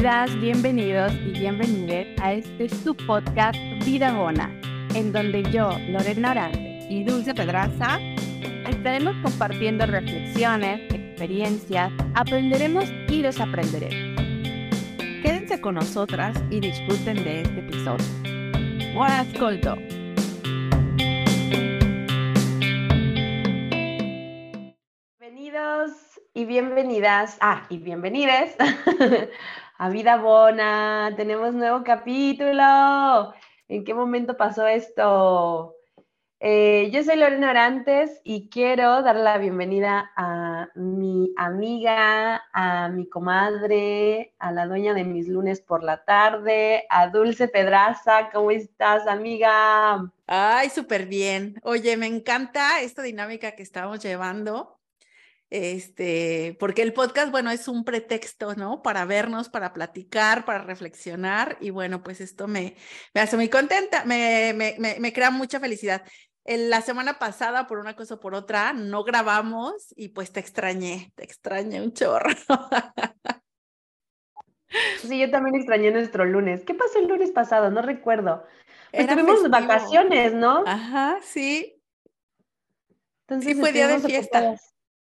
Bienvenidas, bienvenidos y bienvenidas a este su podcast Vida Bona, en donde yo, Lorena Orante y Dulce Pedraza estaremos compartiendo reflexiones, experiencias, aprenderemos y desaprenderemos. Quédense con nosotras y disfruten de este episodio. Buon ascolto! Bienvenidos y bienvenidas, ah, y bienvenides a Vida Bona. Tenemos nuevo capítulo. ¿En qué momento pasó esto? Eh, yo soy Lorena Orantes y quiero dar la bienvenida a mi amiga, a mi comadre, a la dueña de mis lunes por la tarde, a Dulce Pedraza. ¿Cómo estás, amiga? Ay, súper bien. Oye, me encanta esta dinámica que estamos llevando. Este, porque el podcast, bueno, es un pretexto, ¿no? Para vernos, para platicar, para reflexionar. Y bueno, pues esto me, me hace muy contenta, me, me, me crea mucha felicidad la semana pasada, por una cosa o por otra, no grabamos y pues te extrañé, te extrañé un chorro. Sí, yo también extrañé nuestro lunes. ¿Qué pasó el lunes pasado? No recuerdo. Pues tuvimos vacaciones, ¿no? Ajá, sí. Entonces, sí, fue día de fiesta,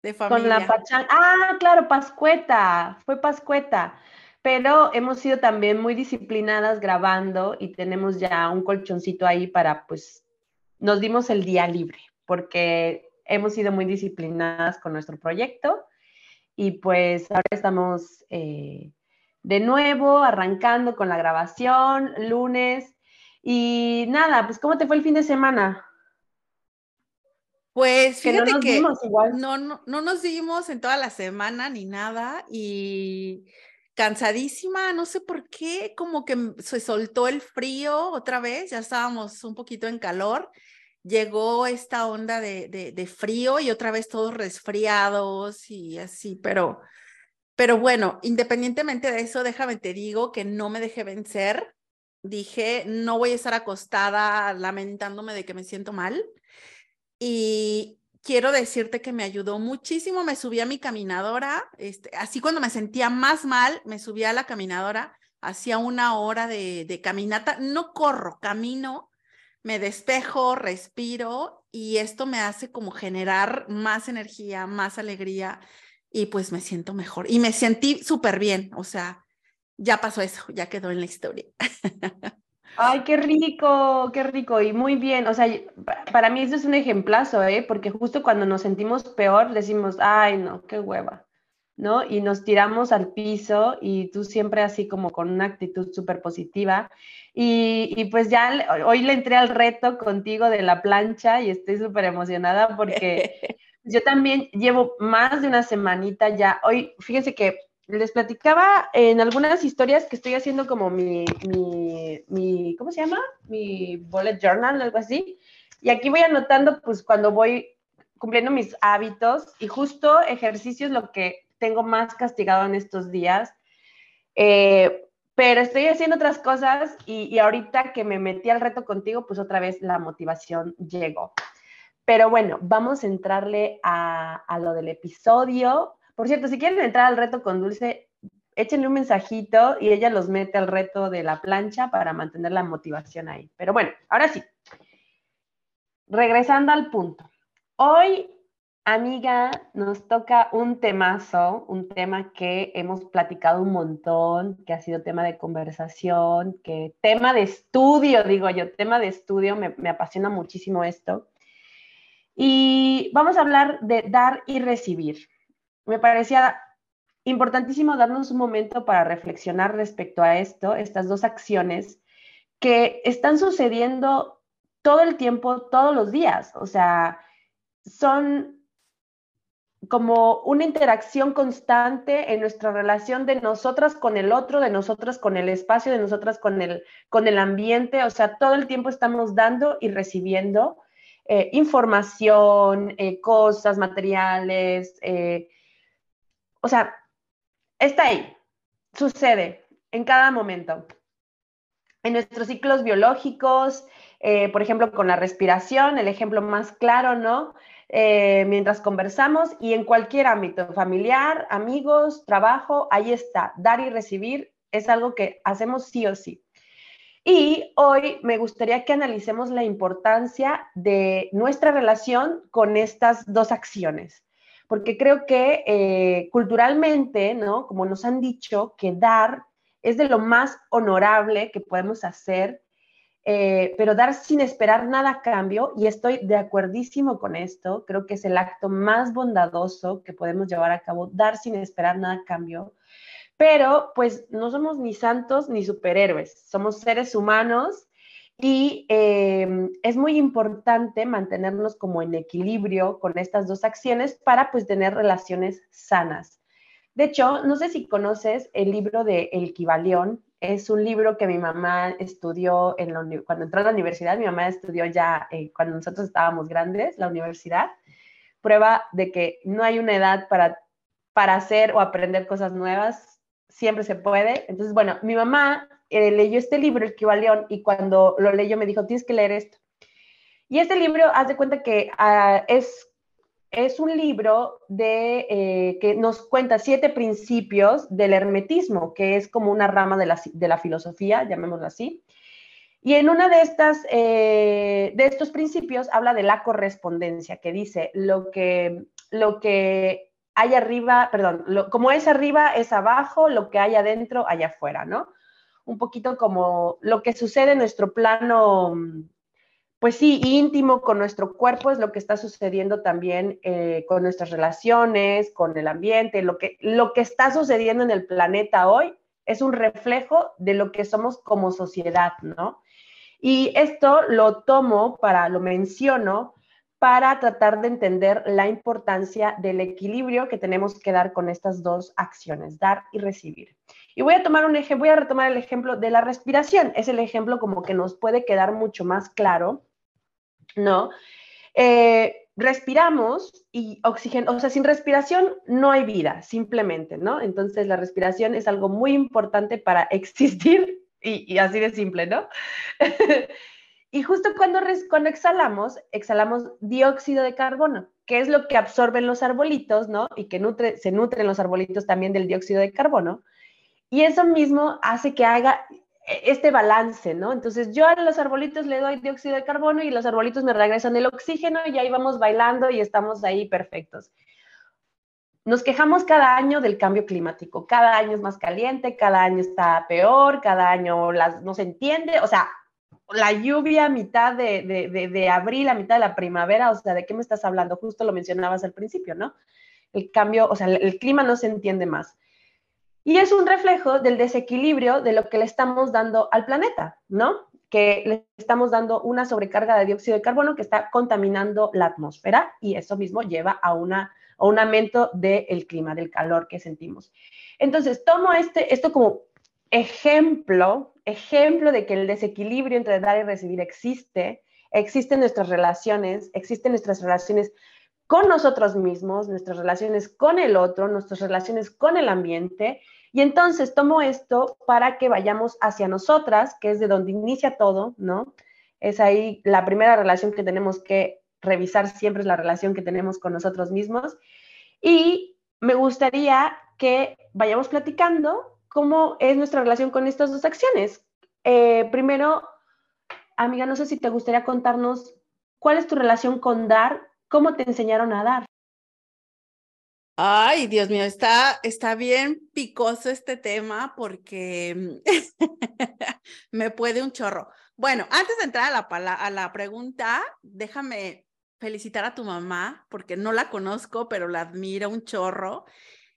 de familia. Con la pachanga. Ah, claro, Pascueta, fue Pascueta. Pero hemos sido también muy disciplinadas grabando y tenemos ya un colchoncito ahí para pues nos dimos el día libre porque hemos sido muy disciplinadas con nuestro proyecto y pues ahora estamos eh, de nuevo arrancando con la grabación, lunes. Y nada, pues ¿cómo te fue el fin de semana? Pues fíjate que, no, nos igual. No, no, no nos dimos en toda la semana ni nada y cansadísima, no sé por qué, como que se soltó el frío otra vez, ya estábamos un poquito en calor, llegó esta onda de, de, frío y otra vez todos resfriados y así, pero, pero bueno, independientemente de eso, déjame te digo que no me dejé vencer, dije, no voy a estar acostada lamentándome de que me siento mal y quiero decirte que me ayudó muchísimo. Me subí a mi caminadora, este, así cuando me sentía más mal, me subí a la caminadora, hacía una hora de, de caminata, no corro, camino, me despejo, respiro y esto me hace como generar más energía, más alegría y pues me siento mejor. Y me sentí súper bien, o sea, ya pasó eso, ya quedó en la historia. Ay, qué rico, qué rico y muy bien. O sea, para mí eso es un ejemplazo, ¿eh? Porque justo cuando nos sentimos peor decimos, ay, no, qué hueva, ¿no? Y nos tiramos al piso y tú siempre así como con una actitud súper positiva. Y, y, pues ya hoy le entré al reto contigo de la plancha y estoy súper emocionada porque yo también llevo más de una semanita ya. Hoy, fíjense que les platicaba en algunas historias que estoy haciendo como mi, mi, mi, ¿cómo se llama? Mi bullet journal, algo así. Y aquí voy anotando, pues, cuando voy cumpliendo mis hábitos y justo ejercicio es lo que tengo más castigado en estos días. Eh, pero estoy haciendo otras cosas y, y, ahorita que me metí al reto contigo, pues otra vez la motivación llegó. Pero bueno, vamos a entrarle a, a lo del episodio. Por cierto, si quieren entrar al reto con Dulce, échenle un mensajito y ella los mete al reto de la plancha para mantener la motivación ahí. Pero bueno, ahora sí. Regresando al punto. Hoy, amiga, nos toca un temazo, un tema que hemos platicado un montón, que ha sido tema de conversación, que tema de estudio, digo yo, tema de estudio, me, me apasiona muchísimo esto. Y vamos a hablar de dar y recibir me parecía importantísimo darnos un momento para reflexionar respecto a esto, estas dos acciones que están sucediendo todo el tiempo, todos los días. O sea, son como una interacción constante en nuestra relación de nosotras con el otro, de nosotras con el espacio, de nosotras con el, con el ambiente. O sea, todo el tiempo estamos dando y recibiendo eh, información, eh, cosas, materiales, eh, o sea, está ahí, sucede en cada momento. En nuestros ciclos biológicos, eh, por ejemplo, con la respiración, el ejemplo más claro, ¿no? Eh, mientras conversamos y en cualquier ámbito, familiar, amigos, trabajo, ahí está, dar y recibir es algo que hacemos sí o sí. Y hoy me gustaría que analicemos la importancia de nuestra relación con estas dos acciones, porque creo que eh, culturalmente, ¿no? Como nos han dicho, que dar es de lo más honorable que podemos hacer, eh, pero dar sin esperar nada a cambio, y estoy de acuerdísimo con esto, creo que es el acto más bondadoso que podemos llevar a cabo, dar sin esperar nada a cambio pero pues no somos ni santos ni superhéroes, somos seres humanos y em, es muy importante mantenernos como en equilibrio con estas dos acciones para pues tener relaciones sanas. De hecho, no sé si conoces el libro de El Kibalión. Es un libro que mi mamá estudió en cuando entró a la universidad. Mi mamá estudió ya eh, cuando nosotros estábamos grandes, la universidad. Prueba de que no hay una edad para, para hacer o aprender cosas nuevas siempre se puede. Entonces, bueno, mi mamá eh, leyó este libro, El Kibalión, y cuando lo leyó me dijo, tienes que leer esto. Y este libro, haz de cuenta que ah, es, es un libro de, eh, que nos cuenta siete principios del hermetismo, que es como una rama de la, de la filosofía, llamémoslo así. Y en una de eh, de estos principios habla de la correspondencia, que dice lo que, lo que hay arriba, perdón, como es arriba es abajo, lo que hay adentro, hay afuera, ¿no? Un poquito como lo que sucede en nuestro plano, pues sí, íntimo con nuestro cuerpo es lo que está sucediendo también eh, con nuestras relaciones, con el ambiente, lo que, lo que está sucediendo en el planeta hoy es un reflejo de lo que somos como sociedad, ¿no? Y esto lo tomo para, lo menciono, para tratar de entender la importancia del equilibrio que tenemos que dar con estas dos acciones, dar y recibir. Y voy a tomar un ejemplo, voy a retomar el ejemplo de la respiración. Es el ejemplo como que nos puede quedar mucho más claro, ¿no? Eh, respiramos y oxígeno, o sea, sin respiración no hay vida, simplemente, ¿no? Entonces la respiración es algo muy importante para existir y, y así de simple, ¿no? Y justo cuando, cuando exhalamos, exhalamos dióxido de carbono, que es lo que absorben los arbolitos, ¿no? Y que nutre, se nutren los arbolitos también del dióxido de carbono. Y eso mismo hace que haga este balance, ¿no? Entonces yo a los arbolitos le doy dióxido de carbono y los arbolitos me regresan el oxígeno y ahí vamos bailando y estamos ahí perfectos. Nos quejamos cada año del cambio climático, cada año es más caliente, cada año está peor, cada año no se entiende, o sea, la lluvia a mitad de, abril, a mitad de la primavera, o sea, ¿de qué me estás hablando? Justo lo mencionabas al principio, ¿no? El cambio, o sea, el, clima no se entiende más. Y es un reflejo del desequilibrio de lo que le estamos dando al planeta, ¿no? Que le estamos dando una sobrecarga de dióxido de carbono que está contaminando la atmósfera y eso mismo lleva a, una, a un aumento del clima, del calor que sentimos. Entonces, tomo este, esto como ejemplo ejemplo de que el desequilibrio entre dar y recibir existe, existen nuestras relaciones, existen nuestras relaciones con nosotros mismos, nuestras relaciones con el otro, nuestras relaciones con el ambiente. Y entonces tomo esto para que vayamos hacia nosotras, que es de donde inicia todo, ¿no? Es ahí la primera relación que tenemos que revisar siempre es la relación que tenemos con nosotros mismos. Y me gustaría que vayamos platicando ¿Cómo es nuestra relación con estas dos acciones? Eh, primero, amiga, no sé si te gustaría contarnos cuál es tu relación con dar, cómo te enseñaron a dar. Ay, Dios mío, está, está bien picoso este tema porque me puede un chorro. Bueno, antes de entrar a la, a la pregunta, déjame felicitar a tu mamá porque no la conozco, pero la admiro un chorro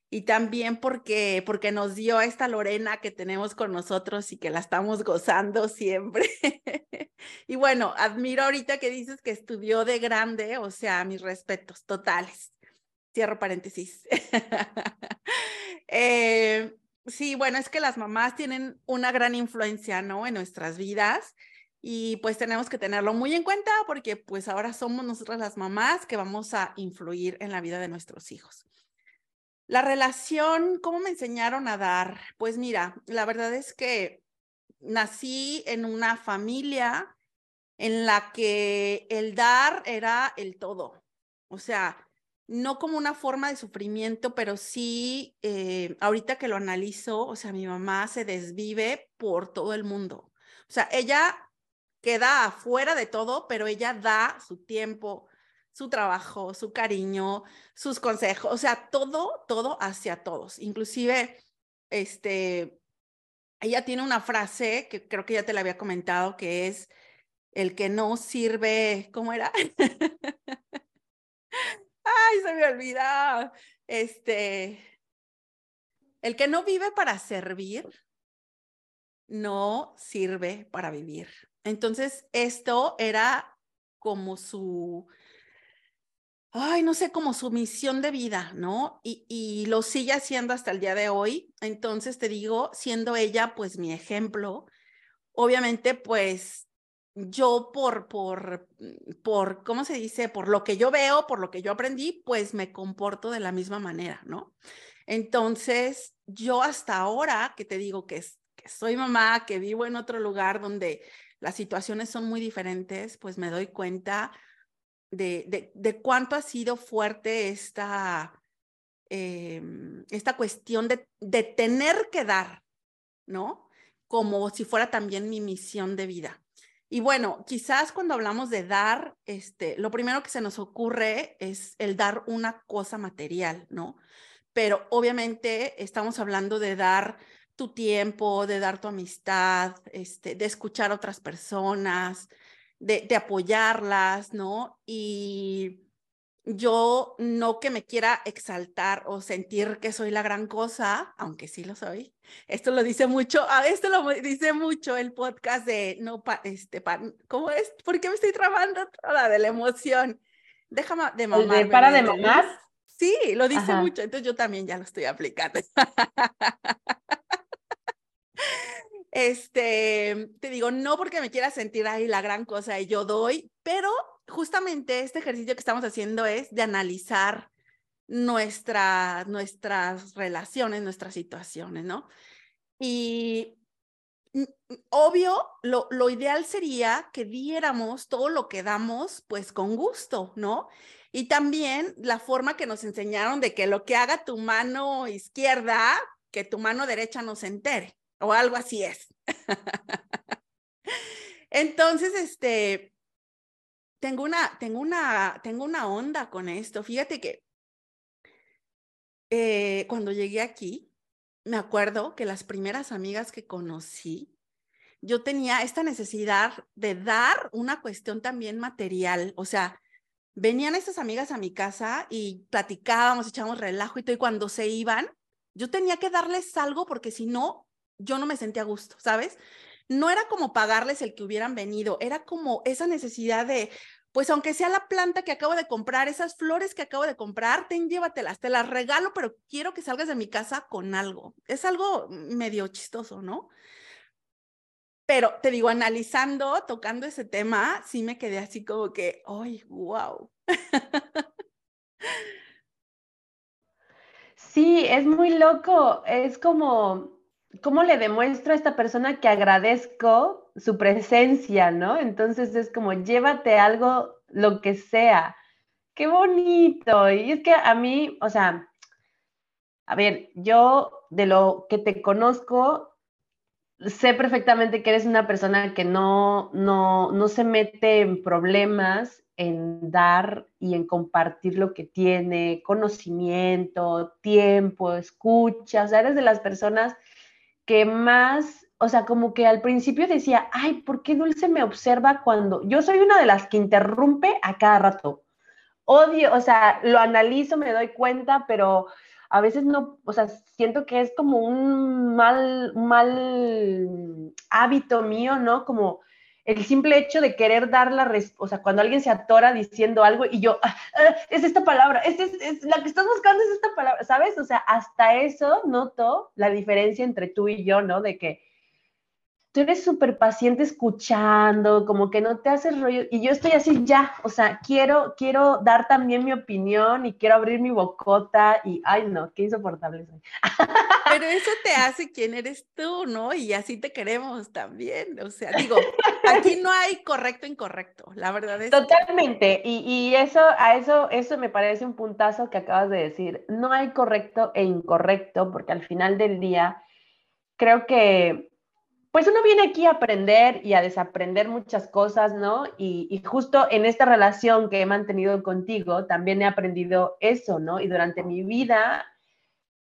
y también porque, porque nos dio esta Lorena que tenemos con nosotros y que la estamos gozando siempre. y bueno, admiro ahorita que dices que estudió de grande, o sea, mis respetos totales. Cierro paréntesis. Eh, sí, bueno, es que las mamás tienen una gran influencia, ¿no? En nuestras vidas y pues tenemos que tenerlo muy en cuenta porque pues ahora somos nosotras las mamás que vamos a influir en la vida de nuestros hijos. La relación, ¿cómo me enseñaron a dar? Pues mira, la verdad es que nací en una familia en la que el dar era el todo. O sea, no como una forma de sufrimiento, pero sí, eh, ahorita que lo analizo, o sea, mi mamá se desvive por todo el mundo. O sea, ella queda afuera de todo, pero ella da su tiempo, su trabajo, su cariño, sus consejos, o sea, todo, todo hacia todos. Inclusive, este, ella tiene una frase que creo que ya te la había comentado, que es el que no sirve, ¿cómo era? Ay, se me olvidó. Este, el que no vive para servir, no sirve para vivir. Entonces, esto era como su, ay, no sé, como su misión de vida, ¿no? Y, lo sigue haciendo hasta el día de hoy. Entonces, te digo, siendo ella, pues, mi ejemplo, obviamente, pues, yo por, por, por, ¿cómo se dice? Por lo que yo veo, por lo que yo aprendí, pues me comporto de la misma manera, ¿no? Entonces, yo hasta ahora que te digo que soy mamá, que vivo en otro lugar donde las situaciones son muy diferentes, pues me doy cuenta de, de, de cuánto ha sido fuerte esta, em, esta cuestión de, de tener que dar, ¿no? Como si fuera también mi misión de vida. Y bueno, quizás cuando hablamos de dar, este, lo primero que se nos ocurre es el dar una cosa material, ¿no? Pero obviamente estamos hablando de dar tu tiempo, de dar tu amistad, este, de escuchar a otras personas, de, de apoyarlas, ¿no? Y yo no que me quiera exaltar o sentir que soy la gran cosa, aunque sí lo soy. Esto lo dice mucho, a ah, esto lo dice mucho el podcast de no este ¿cómo es? ¿Por qué me estoy trabando toda de la emoción? Déjame de mamar. ¿De para de mamar? Sí, lo dice mucho, entonces yo también ya lo estoy aplicando. este, te digo, no porque me quiera sentir ahí la gran cosa y yo doy, pero justamente este ejercicio que estamos haciendo es de analizar nuestra, nuestras relaciones, nuestras situaciones, ¿no? Y obvio, lo, lo ideal sería que diéramos todo lo que damos, pues con gusto, ¿no? Y también la forma que nos enseñaron de que lo que haga tu mano izquierda, que tu mano derecha no se entere, o algo así es. Entonces, este, tengo una, tengo una, tengo una onda con esto. Fíjate que eh, cuando llegué aquí, me acuerdo que las primeras amigas que conocí, yo tenía esta necesidad de dar una cuestión también material. O sea, venían estas amigas a mi casa y platicábamos, echábamos relajo y todo, y cuando se iban, yo tenía que darles algo porque si no, yo no me sentía a gusto, ¿sabes? no era como pagarles el que hubieran venido, era como esa necesidad de, pues aunque sea la planta que acabo de comprar, esas flores que acabo de comprar, ten, llévatelas, te las regalo, pero quiero que salgas de mi casa con algo. Es algo medio chistoso, ¿no? Pero te digo, analizando, tocando ese tema, sí me quedé así como que, ¡ay, wow! Sí, es muy loco. Es como, ¿cómo le demuestro a esta persona que agradezco su presencia, ¿no? Entonces es como, llévate algo, lo que sea. Qué bonito. Y es que a mí, o sea, a ver, yo de lo que te conozco, sé perfectamente que eres una persona que no, no, no se mete en problemas, en dar y en compartir lo que tiene, conocimiento, tiempo, escucha, o sea, eres de las personas que más, o sea, como que al principio decía, ay, ¿por qué Dulce me observa cuando yo soy una de las que interrumpe a cada rato? Odio, o sea, lo analizo, me doy cuenta, pero a veces no, o sea, siento que es como un mal, mal hábito mío, ¿no? Como el simple hecho de querer dar la respuesta, o sea, cuando alguien se atora diciendo algo y yo, ah, ah, es esta palabra, es, es, la que estás buscando es esta palabra, ¿sabes? O sea, hasta eso noto la diferencia entre tú y yo, ¿no? De que tú eres súper paciente escuchando, como que no te haces rollo, y yo estoy así ya, o sea, quiero, quiero dar también mi opinión y quiero abrir mi bocota y, ay no, qué insoportable soy. Pero eso te hace quién eres tú, ¿no? Y así te queremos también, o sea, digo, aquí no hay correcto incorrecto, la verdad es. Totalmente, y, eso, a eso, eso me parece un puntazo que acabas de decir. No hay correcto e incorrecto, porque al final del día creo que pues uno viene aquí a aprender y a desaprender muchas cosas, ¿no? Y, justo en esta relación que he mantenido contigo, también he aprendido eso, ¿no? Y durante mi vida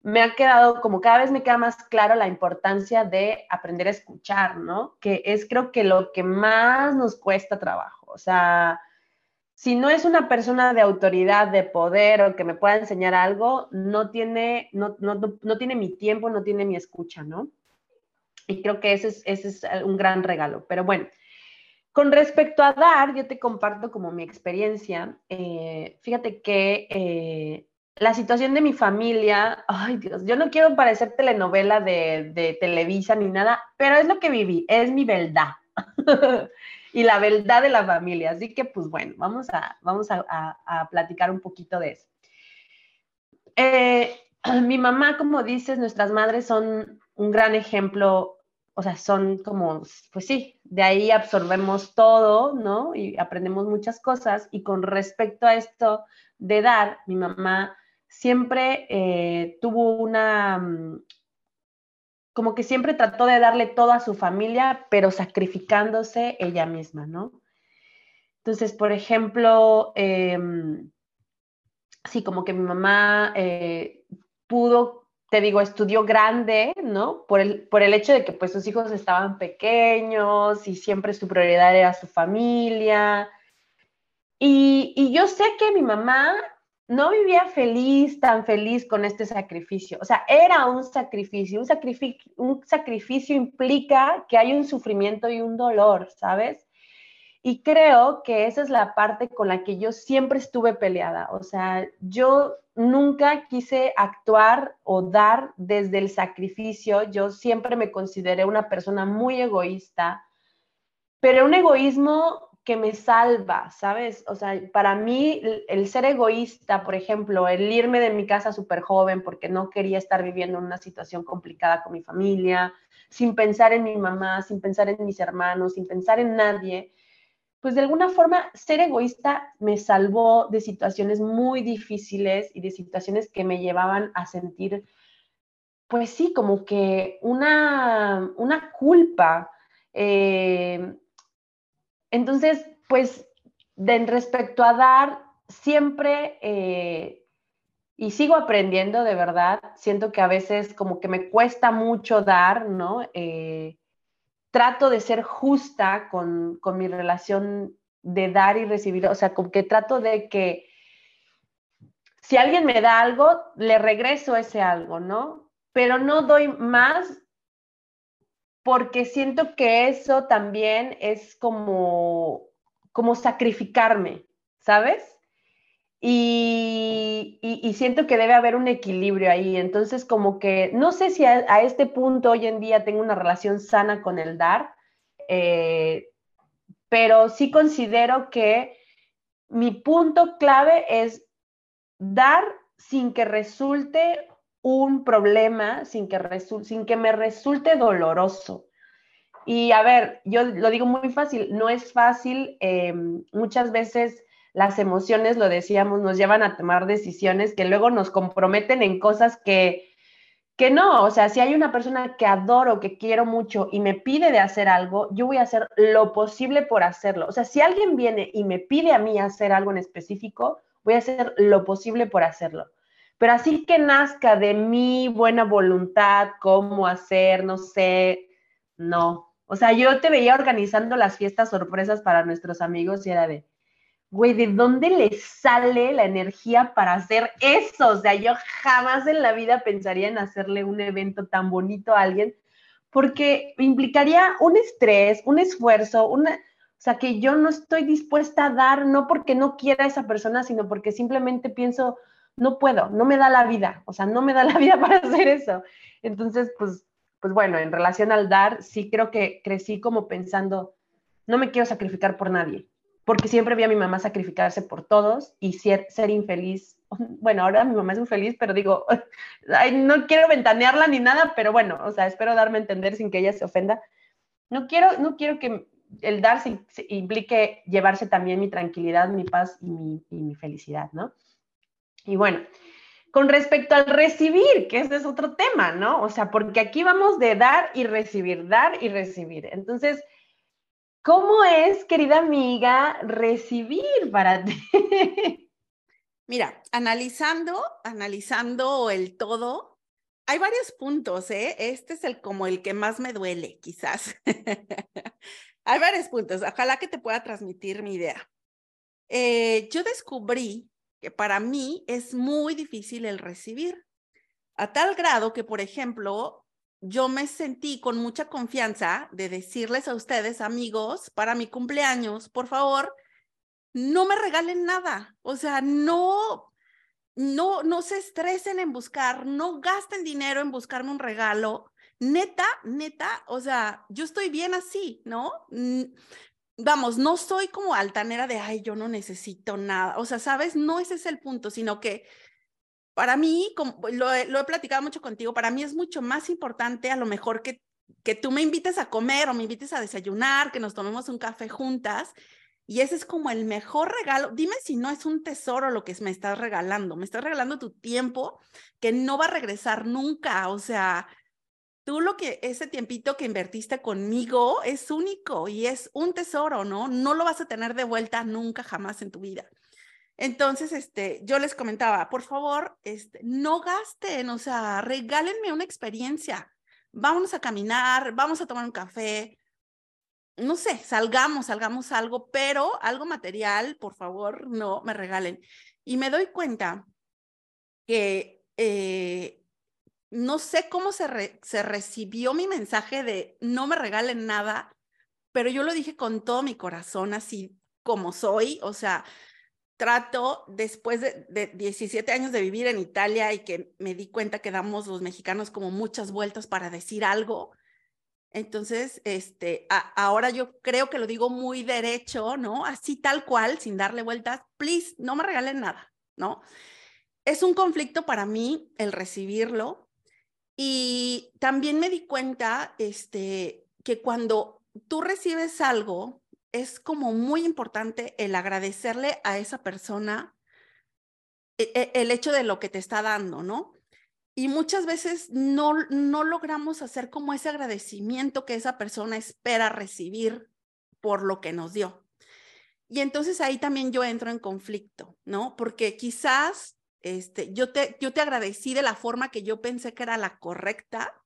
me ha quedado, como cada vez me queda más claro la importancia de aprender a escuchar, ¿no? Que es creo que lo que más nos cuesta trabajo. O sea, si no es una persona de autoridad, de poder o que me pueda enseñar algo, no tiene, no, no, no tiene mi tiempo, no tiene mi escucha, ¿no? Y creo que ese es, ese es un gran regalo. Pero bueno, con respecto a dar, yo te comparto como mi experiencia. Eh, fíjate que eh, la situación de mi familia, ay Dios, yo no quiero parecer telenovela de, de Televisa ni nada, pero es lo que viví, es mi verdad. y la verdad de la familia. Así que, pues bueno, vamos a, vamos a, a, platicar un poquito de eso. Eh, mi mamá, como dices, nuestras madres son un gran ejemplo, o sea, son como, pues sí, de ahí absorbemos todo, ¿no? Y aprendemos muchas cosas. Y con respecto a esto de dar, mi mamá siempre eh, tuvo una, mm, como que siempre trató de darle todo a su familia, pero sacrificándose ella misma, ¿no? Entonces, por ejemplo, em, sí, como que mi mamá eh, pudo te digo, estudió grande, ¿no? Por el, por el hecho de que pues sus hijos estaban pequeños y siempre su prioridad era su familia. Y, y yo sé que mi mamá no vivía feliz, tan feliz con este sacrificio. O sea, era un sacrificio. Un, sacrificio. un sacrificio implica que hay un sufrimiento y un dolor, ¿sabes? Y creo que esa es la parte con la que yo siempre estuve peleada. O sea, yo nunca quise actuar o dar desde el sacrificio. Yo siempre me consideré una persona muy egoísta, pero un egoísmo que me salva, ¿sabes? O sea, para mí el ser egoísta, por ejemplo, el irme de mi casa súper joven porque no quería estar viviendo una situación complicada con mi familia, sin pensar en mi mamá, sin pensar en mis hermanos, sin pensar en nadie, pues de alguna forma ser egoísta me salvó de situaciones muy difíciles y de situaciones que me llevaban a sentir, pues sí, como que una, una culpa. Eh, entonces, pues respecto a dar, siempre, eh, y sigo aprendiendo de verdad, siento que a veces como que me cuesta mucho dar, ¿no? Eh, trato de ser justa con, mi relación de dar y recibir, o sea, como que trato de que si alguien me da algo, le regreso ese algo, ¿no? Pero no doy más porque siento que eso también es como, como sacrificarme, ¿sabes? Y, siento que debe haber un equilibrio ahí. Entonces, como que no sé si a, este punto hoy en día tengo una relación sana con el dar, eh, pero sí considero que mi punto clave es dar sin que resulte un problema, sin que, me resulte doloroso. Y a ver, yo lo digo muy fácil, no es fácil eh, muchas veces las emociones, lo decíamos, nos llevan a tomar decisiones que luego nos comprometen en cosas que, que no, o sea, si hay una persona que adoro, que quiero mucho y me pide de hacer algo, yo voy a hacer lo posible por hacerlo. O sea, si alguien viene y me pide a mí hacer algo en específico, voy a hacer lo posible por hacerlo. Pero así que nazca de mi buena voluntad, cómo hacer, no sé, no. O sea, yo te veía organizando las fiestas sorpresas para nuestros amigos y era de, güey, ¿de dónde le sale la energía para hacer eso? O sea, yo jamás en la vida pensaría en hacerle un evento tan bonito a alguien porque implicaría un estrés, un esfuerzo, una, o sea, que yo no estoy dispuesta a dar, no porque no quiera a esa persona, sino porque simplemente pienso, no puedo, no me da la vida, o sea, no me da la vida para hacer eso. Entonces, pues, pues bueno, en relación al dar, sí creo que crecí como pensando, no me quiero sacrificar por nadie porque siempre vi a mi mamá sacrificarse por todos y ser, infeliz. Bueno, ahora mi mamá es infeliz, pero digo, no quiero ventanearla ni nada, pero bueno, o sea, espero darme a entender sin que ella se ofenda. No quiero, no quiero que el dar implique llevarse también mi tranquilidad, mi paz y mi felicidad, ¿no? Y bueno, con respecto al recibir, que ese es otro tema, ¿no? O sea, porque aquí vamos de dar y recibir, dar y recibir. Entonces, ¿cómo es, querida amiga, recibir para ti? Mira, analizando, analizando el todo, hay varios puntos, ¿eh? Este es el como el que más me duele, quizás. hay varios puntos. Ojalá que te pueda transmitir mi idea. Eh, yo descubrí que para mí es muy difícil el recibir, a tal grado que, por ejemplo, yo me sentí con mucha confianza de decirles a ustedes, amigos, para mi cumpleaños, por favor, no me regalen nada. O sea, no, no, no se estresen en buscar, no gasten dinero en buscarme un regalo. Neta, neta, o sea, yo estoy bien así, ¿no? Vamos, no soy como altanera de, ay, yo no necesito nada. O sea, ¿sabes? No ese es el punto, sino que para mí, como lo, he, lo he platicado mucho contigo, para mí es mucho más importante a lo mejor que, que tú me invites a comer o me invites a desayunar, que nos tomemos un café juntas. Y ese es como el mejor regalo. Dime si no es un tesoro lo que me estás regalando. Me estás regalando tu tiempo que no va a regresar nunca. O sea, tú lo que ese tiempito que invertiste conmigo es único y es un tesoro, ¿no? No lo vas a tener de vuelta nunca jamás en tu vida. Entonces, este, yo les comentaba, por favor, este, no gasten, o sea, regálenme una experiencia. Vámonos a caminar, vamos a tomar un café. No sé, salgamos, salgamos algo, pero algo material, por favor, no me regalen. Y me doy cuenta que eh, no sé cómo se, recibió mi mensaje de no me regalen nada, pero yo lo dije con todo mi corazón, así como soy, o sea, trato después de, de, 17 años de vivir en Italia y que me di cuenta que damos los mexicanos como muchas vueltas para decir algo. Entonces, este, ahora yo creo que lo digo muy derecho, ¿no? Así tal cual, sin darle vueltas, please, no me regalen nada, ¿no? Es un conflicto para mí el recibirlo, y también me di cuenta este, que cuando tú recibes algo, es como muy importante el agradecerle a esa persona e, e, el hecho de lo que te está dando, ¿no? Y muchas veces no, no logramos hacer como ese agradecimiento que esa persona espera recibir por lo que nos dio. Y entonces ahí también yo entro en conflicto, ¿no? Porque quizás este, yo, te, yo te agradecí de la forma que yo pensé que era la correcta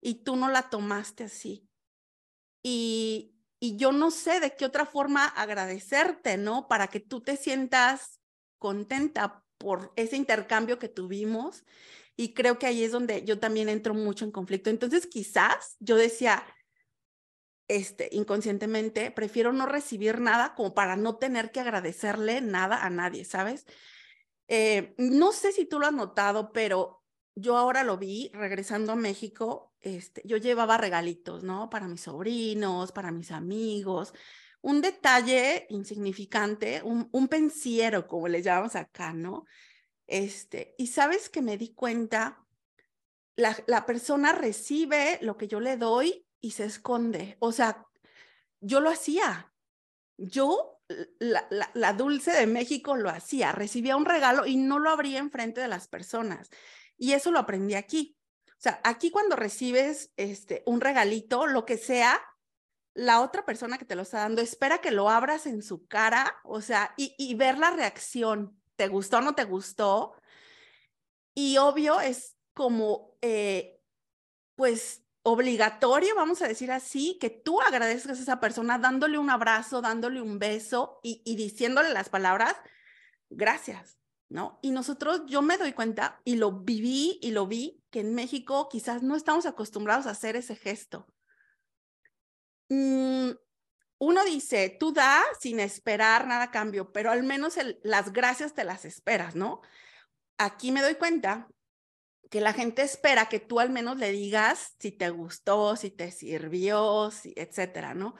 y tú no la tomaste así. Y, y yo no sé de qué otra forma agradecerte, ¿no? Para que tú te sientas contenta por ese intercambio que tuvimos. Y creo que ahí es donde yo también entro mucho en conflicto. Entonces, quizás yo decía, este, inconscientemente, prefiero no recibir nada como para no tener que agradecerle nada a nadie, ¿sabes? Eh, no sé si tú lo has notado, pero yo ahora lo vi regresando a México. Este, yo llevaba regalitos, ¿no? Para mis sobrinos, para mis amigos. Un detalle insignificante, un, un pensiero, como le llamamos acá, ¿no? Este, y sabes que me di cuenta, la, la persona recibe lo que yo le doy y se esconde. O sea, yo lo hacía. Yo la, dulce de México lo hacía, recibía un regalo y no lo abría enfrente de las personas. Y eso lo aprendí aquí. O sea, aquí cuando recibes este, un regalito, lo que sea, la otra persona que te lo está dando espera que lo abras en su cara, o sea, y, ver la reacción. ¿Te gustó o no te gustó? Y obvio es como, eh, pues obligatorio, vamos a decir así, que tú agradezcas a esa persona dándole un abrazo, dándole un beso y, diciéndole las palabras, gracias, ¿no? Y nosotros, yo me doy cuenta y lo viví y lo vi, que en México quizás no estamos acostumbrados a hacer ese gesto. Mm, uno dice, tú da sin esperar nada a cambio, pero al menos las gracias te las esperas, ¿no? Aquí me doy cuenta que la gente espera que tú al menos le digas si te gustó, si te sirvió, si, etcétera, ¿no?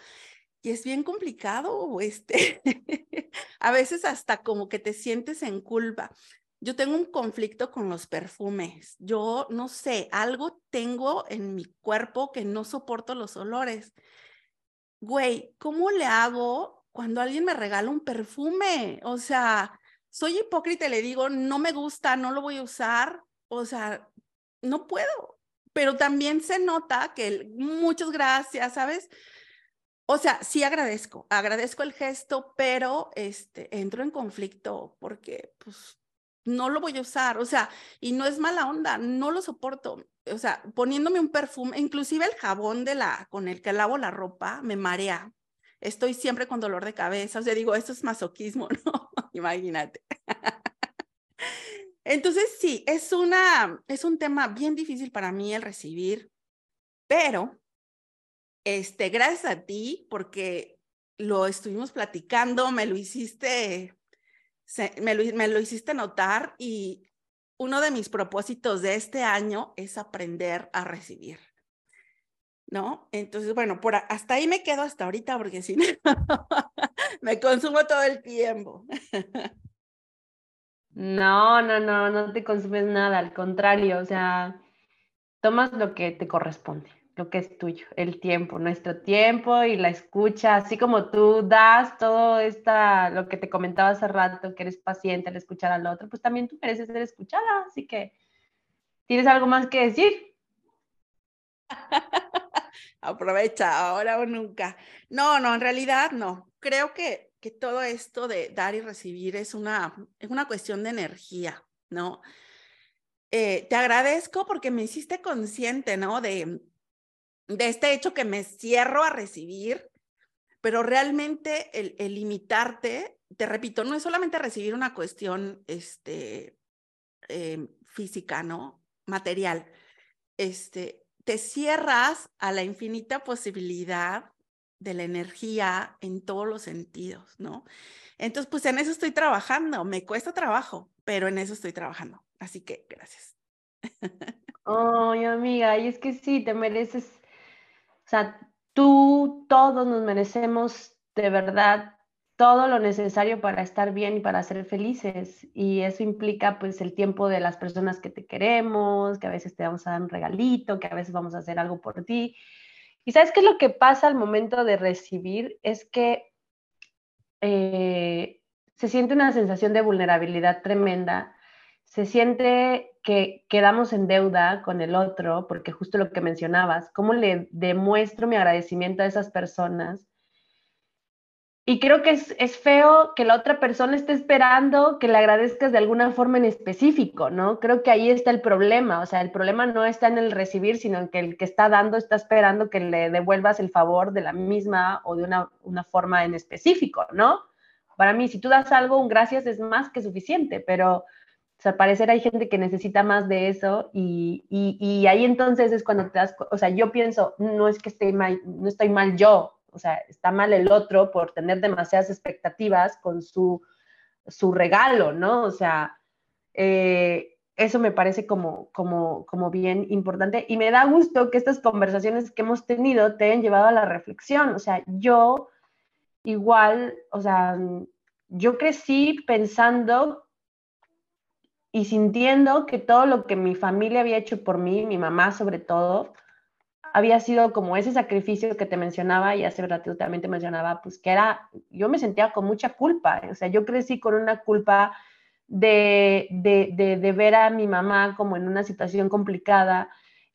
Y es bien complicado, este, a veces hasta como que te sientes en culpa. Yo tengo un conflicto con los perfumes. Yo no sé, algo tengo en mi cuerpo que no soporto los olores. güey, ¿cómo le hago cuando alguien me regala un perfume? O sea, soy hipócrita y le digo, no me gusta, no lo voy a usar. O sea, no puedo. Pero también se nota que muchas gracias, ¿sabes? O sea, sí agradezco, agradezco el gesto, pero este, entro en conflicto porque pues no lo voy a usar, o sea, y no es mala onda, no lo soporto. O sea, poniéndome un perfume, inclusive el jabón de la con el que lavo la ropa me marea. Estoy siempre con dolor de cabeza, o sea, digo, esto es masoquismo, ¿no? Imagínate. Entonces, sí, es una es un tema bien difícil para mí el recibir, pero este, gracias a ti porque lo estuvimos platicando, me lo hiciste me, lo, hiciste notar y uno de mis propósitos de este año es aprender a recibir. ¿No? Entonces, bueno, por hasta ahí me quedo hasta ahorita porque si no, me consumo todo el tiempo. No, no, no, no te consumes nada, al contrario, o sea, tomas lo que te corresponde lo que es tuyo, el tiempo, nuestro tiempo y la escucha, así como tú das todo esta, lo que te comentaba hace rato, que eres paciente al escuchar al otro, pues también tú mereces ser escuchada, así que tienes algo más que decir. Aprovecha ahora o nunca. No, no, en realidad no. Creo que, que todo esto de dar y recibir es una, es una cuestión de energía, ¿no? Eh, te agradezco porque me hiciste consciente, ¿no? De, este hecho que me cierro a recibir, pero realmente el, limitarte, te repito, no es solamente recibir una cuestión este, em, física, ¿no? Material. Este, te cierras a la infinita posibilidad de la energía en todos los sentidos, ¿no? Entonces, pues en eso estoy trabajando. Me cuesta trabajo, pero en eso estoy trabajando. Así que gracias. Ay, amiga, y es que sí, te mereces sea, tú, todos nos merecemos de verdad todo lo necesario para estar bien y para ser felices. Y eso implica pues el tiempo de las personas que te queremos, que a veces te vamos a dar un regalito, que a veces vamos a hacer algo por ti. Y sabes qué es lo que pasa al momento de recibir? Es que eh, se siente una sensación de vulnerabilidad tremenda se siente que quedamos en deuda con el otro, porque justo lo que mencionabas, cómo le demuestro mi agradecimiento a esas personas. Y creo que es, es, feo que la otra persona esté esperando que le agradezcas de alguna forma en específico, ¿no? Creo que ahí está el problema, o sea, el problema no está en el recibir, sino en que el que está dando está esperando que le devuelvas el favor de la misma o de una, una forma en específico, ¿no? Para mí, si tú das algo, un gracias es más que suficiente, pero o sea, parecer hay gente que necesita más de eso y, y, ahí entonces es cuando te das, o sea, yo pienso, no es que esté mal, no estoy mal yo, o sea, está mal el otro por tener demasiadas expectativas con su, su regalo, ¿no? O sea, eh, eso me parece como, como, como bien importante y me da gusto que estas conversaciones que hemos tenido te hayan llevado a la reflexión, o sea, yo igual, o sea, yo crecí pensando y sintiendo que todo lo que mi familia había hecho por mí, mi mamá sobre todo, había sido como ese sacrificio que te mencionaba y hace rato también te mencionaba, pues que era, yo me sentía con mucha culpa, o sea, yo crecí con una culpa de, de, de, ver a mi mamá como en una situación complicada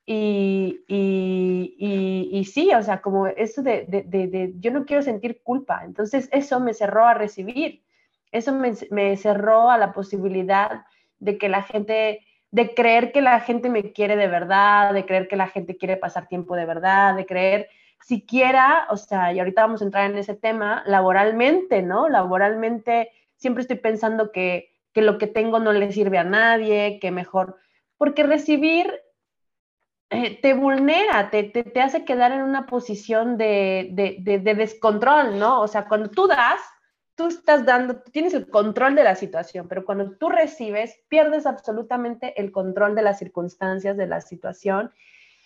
y, y, y, sí, o sea, como eso de, de, yo no quiero sentir culpa, entonces eso me cerró a recibir, eso me, me cerró a la posibilidad de que la gente, de creer que la gente me quiere de verdad, de creer que la gente quiere pasar tiempo de verdad, de creer siquiera, o sea, y ahorita vamos a entrar en ese tema, laboralmente, ¿no? Laboralmente siempre estoy pensando que, que lo que tengo no le sirve a nadie, que mejor, porque recibir eh, te vulnera, te, te, te, hace quedar en una posición de, de, de, descontrol, ¿no? O sea, cuando tú das, tú estás dando, tienes el control de la situación, pero cuando tú recibes, pierdes absolutamente el control de las circunstancias de la situación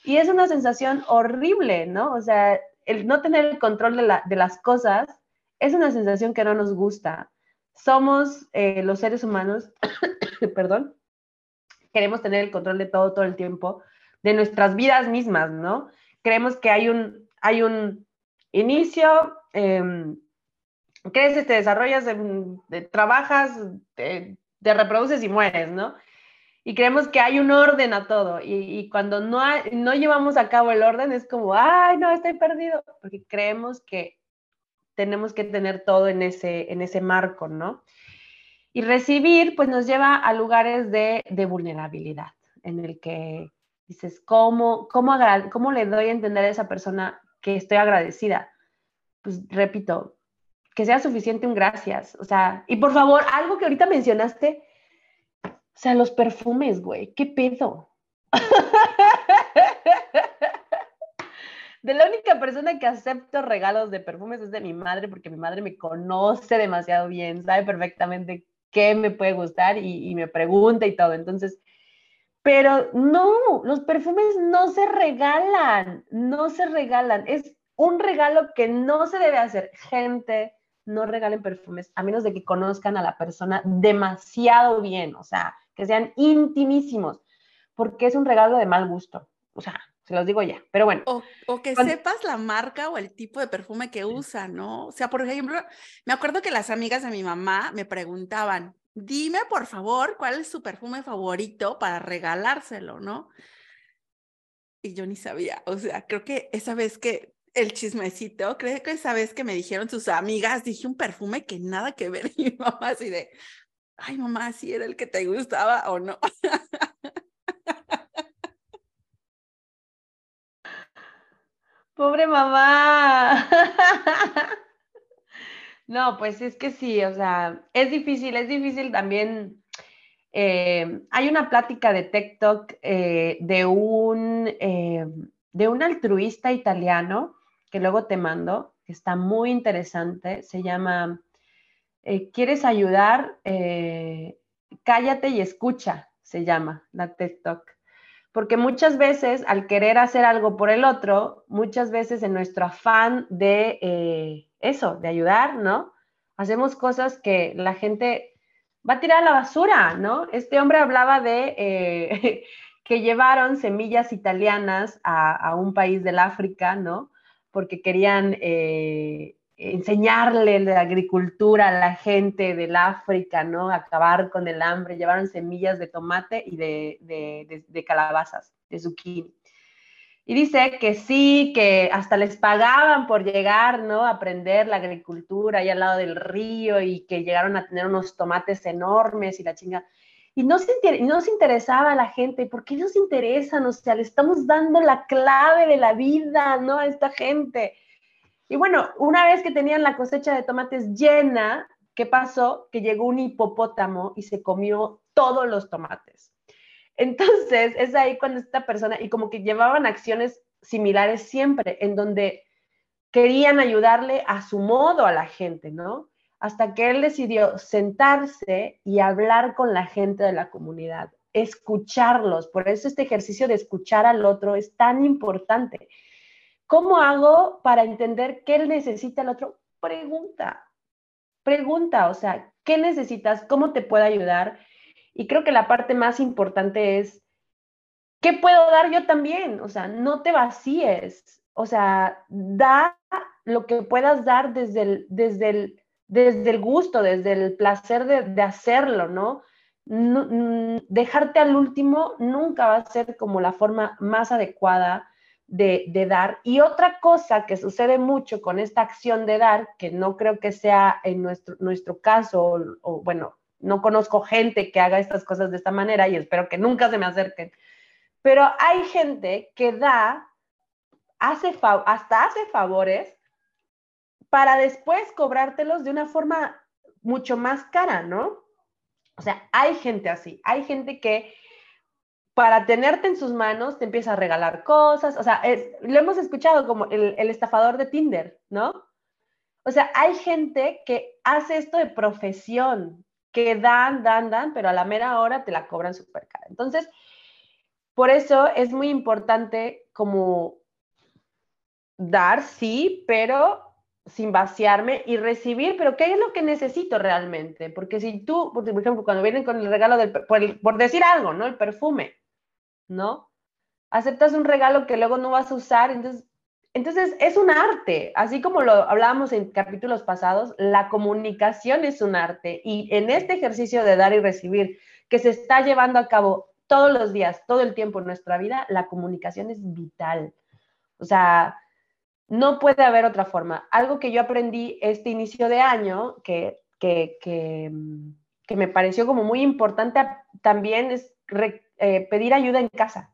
y es una sensación horrible, ¿no? O sea, el no tener el control de, las cosas es una sensación que no nos gusta. Somos eh, los seres humanos, perdón, queremos tener el control de todo todo el tiempo, de nuestras vidas mismas, ¿no? Creemos que hay un, hay un inicio, em, creces, te desarrollas, trabajas, te, reproduces y mueres, ¿no? Y creemos que hay un orden a todo. Y, cuando no, no llevamos a cabo el orden es como, ay, no, estoy perdido, porque creemos que tenemos que tener todo en ese, en ese marco, ¿no? Y recibir, pues nos lleva a lugares de, de vulnerabilidad, en el que dices, ¿cómo, cómo, ¿cómo le doy a entender a esa persona que estoy agradecida? Pues repito, que sea suficiente un gracias. O sea, y por favor, algo que ahorita mencionaste, o sea, los perfumes, güey, ¿qué pedo? de la única persona que acepto regalos de perfumes es de mi madre, porque mi madre me conoce demasiado bien, sabe perfectamente qué me puede gustar y, me pregunta y todo. Entonces, pero no, los perfumes no se regalan, no se regalan. Es un regalo que no se debe hacer. Gente, no regalen perfumes a menos de que conozcan a la persona demasiado bien, o sea, que sean intimísimos, porque es un regalo de mal gusto. O sea, se los digo ya, pero bueno. O, que sepas la marca o el tipo de perfume que usa, ¿no? O sea, por ejemplo, me acuerdo que las amigas de mi mamá me preguntaban, dime por favor cuál es su perfume favorito para regalárselo, ¿no? Y yo ni sabía, o sea, creo que esa vez que el chismecito, creo que esa vez que me dijeron sus amigas, dije un perfume que nada que ver, y mi mamá así de, ay mamá, si era el que te gustaba o no. Pobre mamá. No, pues es que sí, o sea, es difícil, es difícil también. Eh, hay una plática de TikTok eh, de, un, eh, de un altruista italiano que luego te mando, que está muy interesante, se llama ¿Quieres ayudar? cállate y escucha, se llama la TikTok. Porque muchas veces al querer hacer algo por el otro, muchas veces en nuestro afán de eso, de ayudar, ¿no? Hacemos cosas que la gente va a tirar a la basura, ¿no? Este hombre hablaba de eh, que llevaron semillas italianas a, un país del África, ¿no? Porque querían eh, enseñarle la agricultura a la gente del África, ¿no? Acabar con el hambre. Llevaron semillas de tomate y de, calabazas, de zucchini. Y dice que sí, que hasta les pagaban por llegar, ¿no? A aprender la agricultura ahí al lado del río y que llegaron a tener unos tomates enormes y la chinga. Y no se, no se interesaba a la gente, ¿por qué nos interesan? O sea, le estamos dando la clave de la vida, ¿no? A esta gente. Y bueno, una vez que tenían la cosecha de tomates llena, ¿qué pasó? Que llegó un hipopótamo y se comió todos los tomates. Entonces, es ahí cuando esta persona, y como que llevaban acciones similares siempre, en donde querían ayudarle a su modo a la gente, ¿no? Hasta que él decidió sentarse y hablar con la gente de la comunidad, escucharlos. Por eso este ejercicio de escuchar al otro es tan importante. ¿Cómo hago para entender qué él necesita el otro? Pregunta, pregunta, o sea, ¿qué necesitas? ¿Cómo te puedo ayudar? Y creo que la parte más importante es, ¿qué puedo dar yo también? O sea, no te vacíes, o sea, da lo que puedas dar desde el, desde el, desde el gusto, desde el placer de, hacerlo, ¿no? Dejarte al último nunca va a ser como la forma más adecuada de, de, dar. Y otra cosa que sucede mucho con esta acción de dar, que no creo que sea en nuestro, nuestro caso, o bueno, no conozco gente que haga estas cosas de esta manera y espero que nunca se me acerquen. Pero hay gente que da, hace hasta hace favores para después cobrártelos de una forma mucho más cara, ¿no? O sea, hay gente así, hay gente que para tenerte en sus manos te empieza a regalar cosas, o sea, lo hemos escuchado como el, el estafador de Tinder, ¿no? O sea, hay gente que hace esto de profesión, que dan, dan, dan, pero a la mera hora te la cobran súper cara. Entonces, por eso es muy importante como dar, sí, pero sin vaciarme y recibir, pero ¿qué es lo que necesito realmente? Porque si tú, por ejemplo, cuando vienen con el regalo del, por, por decir algo, ¿no? El perfume, ¿no? Aceptas un regalo que luego no vas a usar, entonces entonces es un arte, así como lo hablábamos en capítulos pasados, la comunicación es un arte y en este ejercicio de dar y recibir que se está llevando a cabo todos los días, todo el tiempo en nuestra vida, la comunicación es vital. O sea, no puede haber otra forma. Algo que yo aprendí este inicio de año, que, que, que, que me pareció como muy importante también, es eh, pedir ayuda en casa.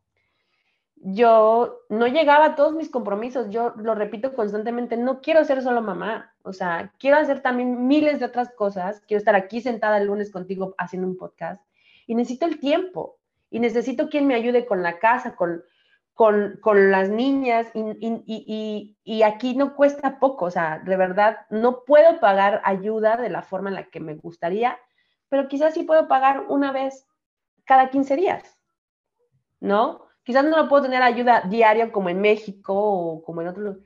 Yo no llegaba a todos mis compromisos, yo lo repito constantemente, no quiero ser solo mamá, o sea, quiero hacer también miles de otras cosas, quiero estar aquí sentada el lunes contigo haciendo un podcast y necesito el tiempo y necesito quien me ayude con la casa, con, con, con las niñas y, y, y, aquí no cuesta poco, o sea, de verdad no puedo pagar ayuda de la forma en la que me gustaría, pero quizás sí puedo pagar una vez cada 15 días, ¿no? Quizás no lo puedo tener ayuda diaria como en México o como en otros,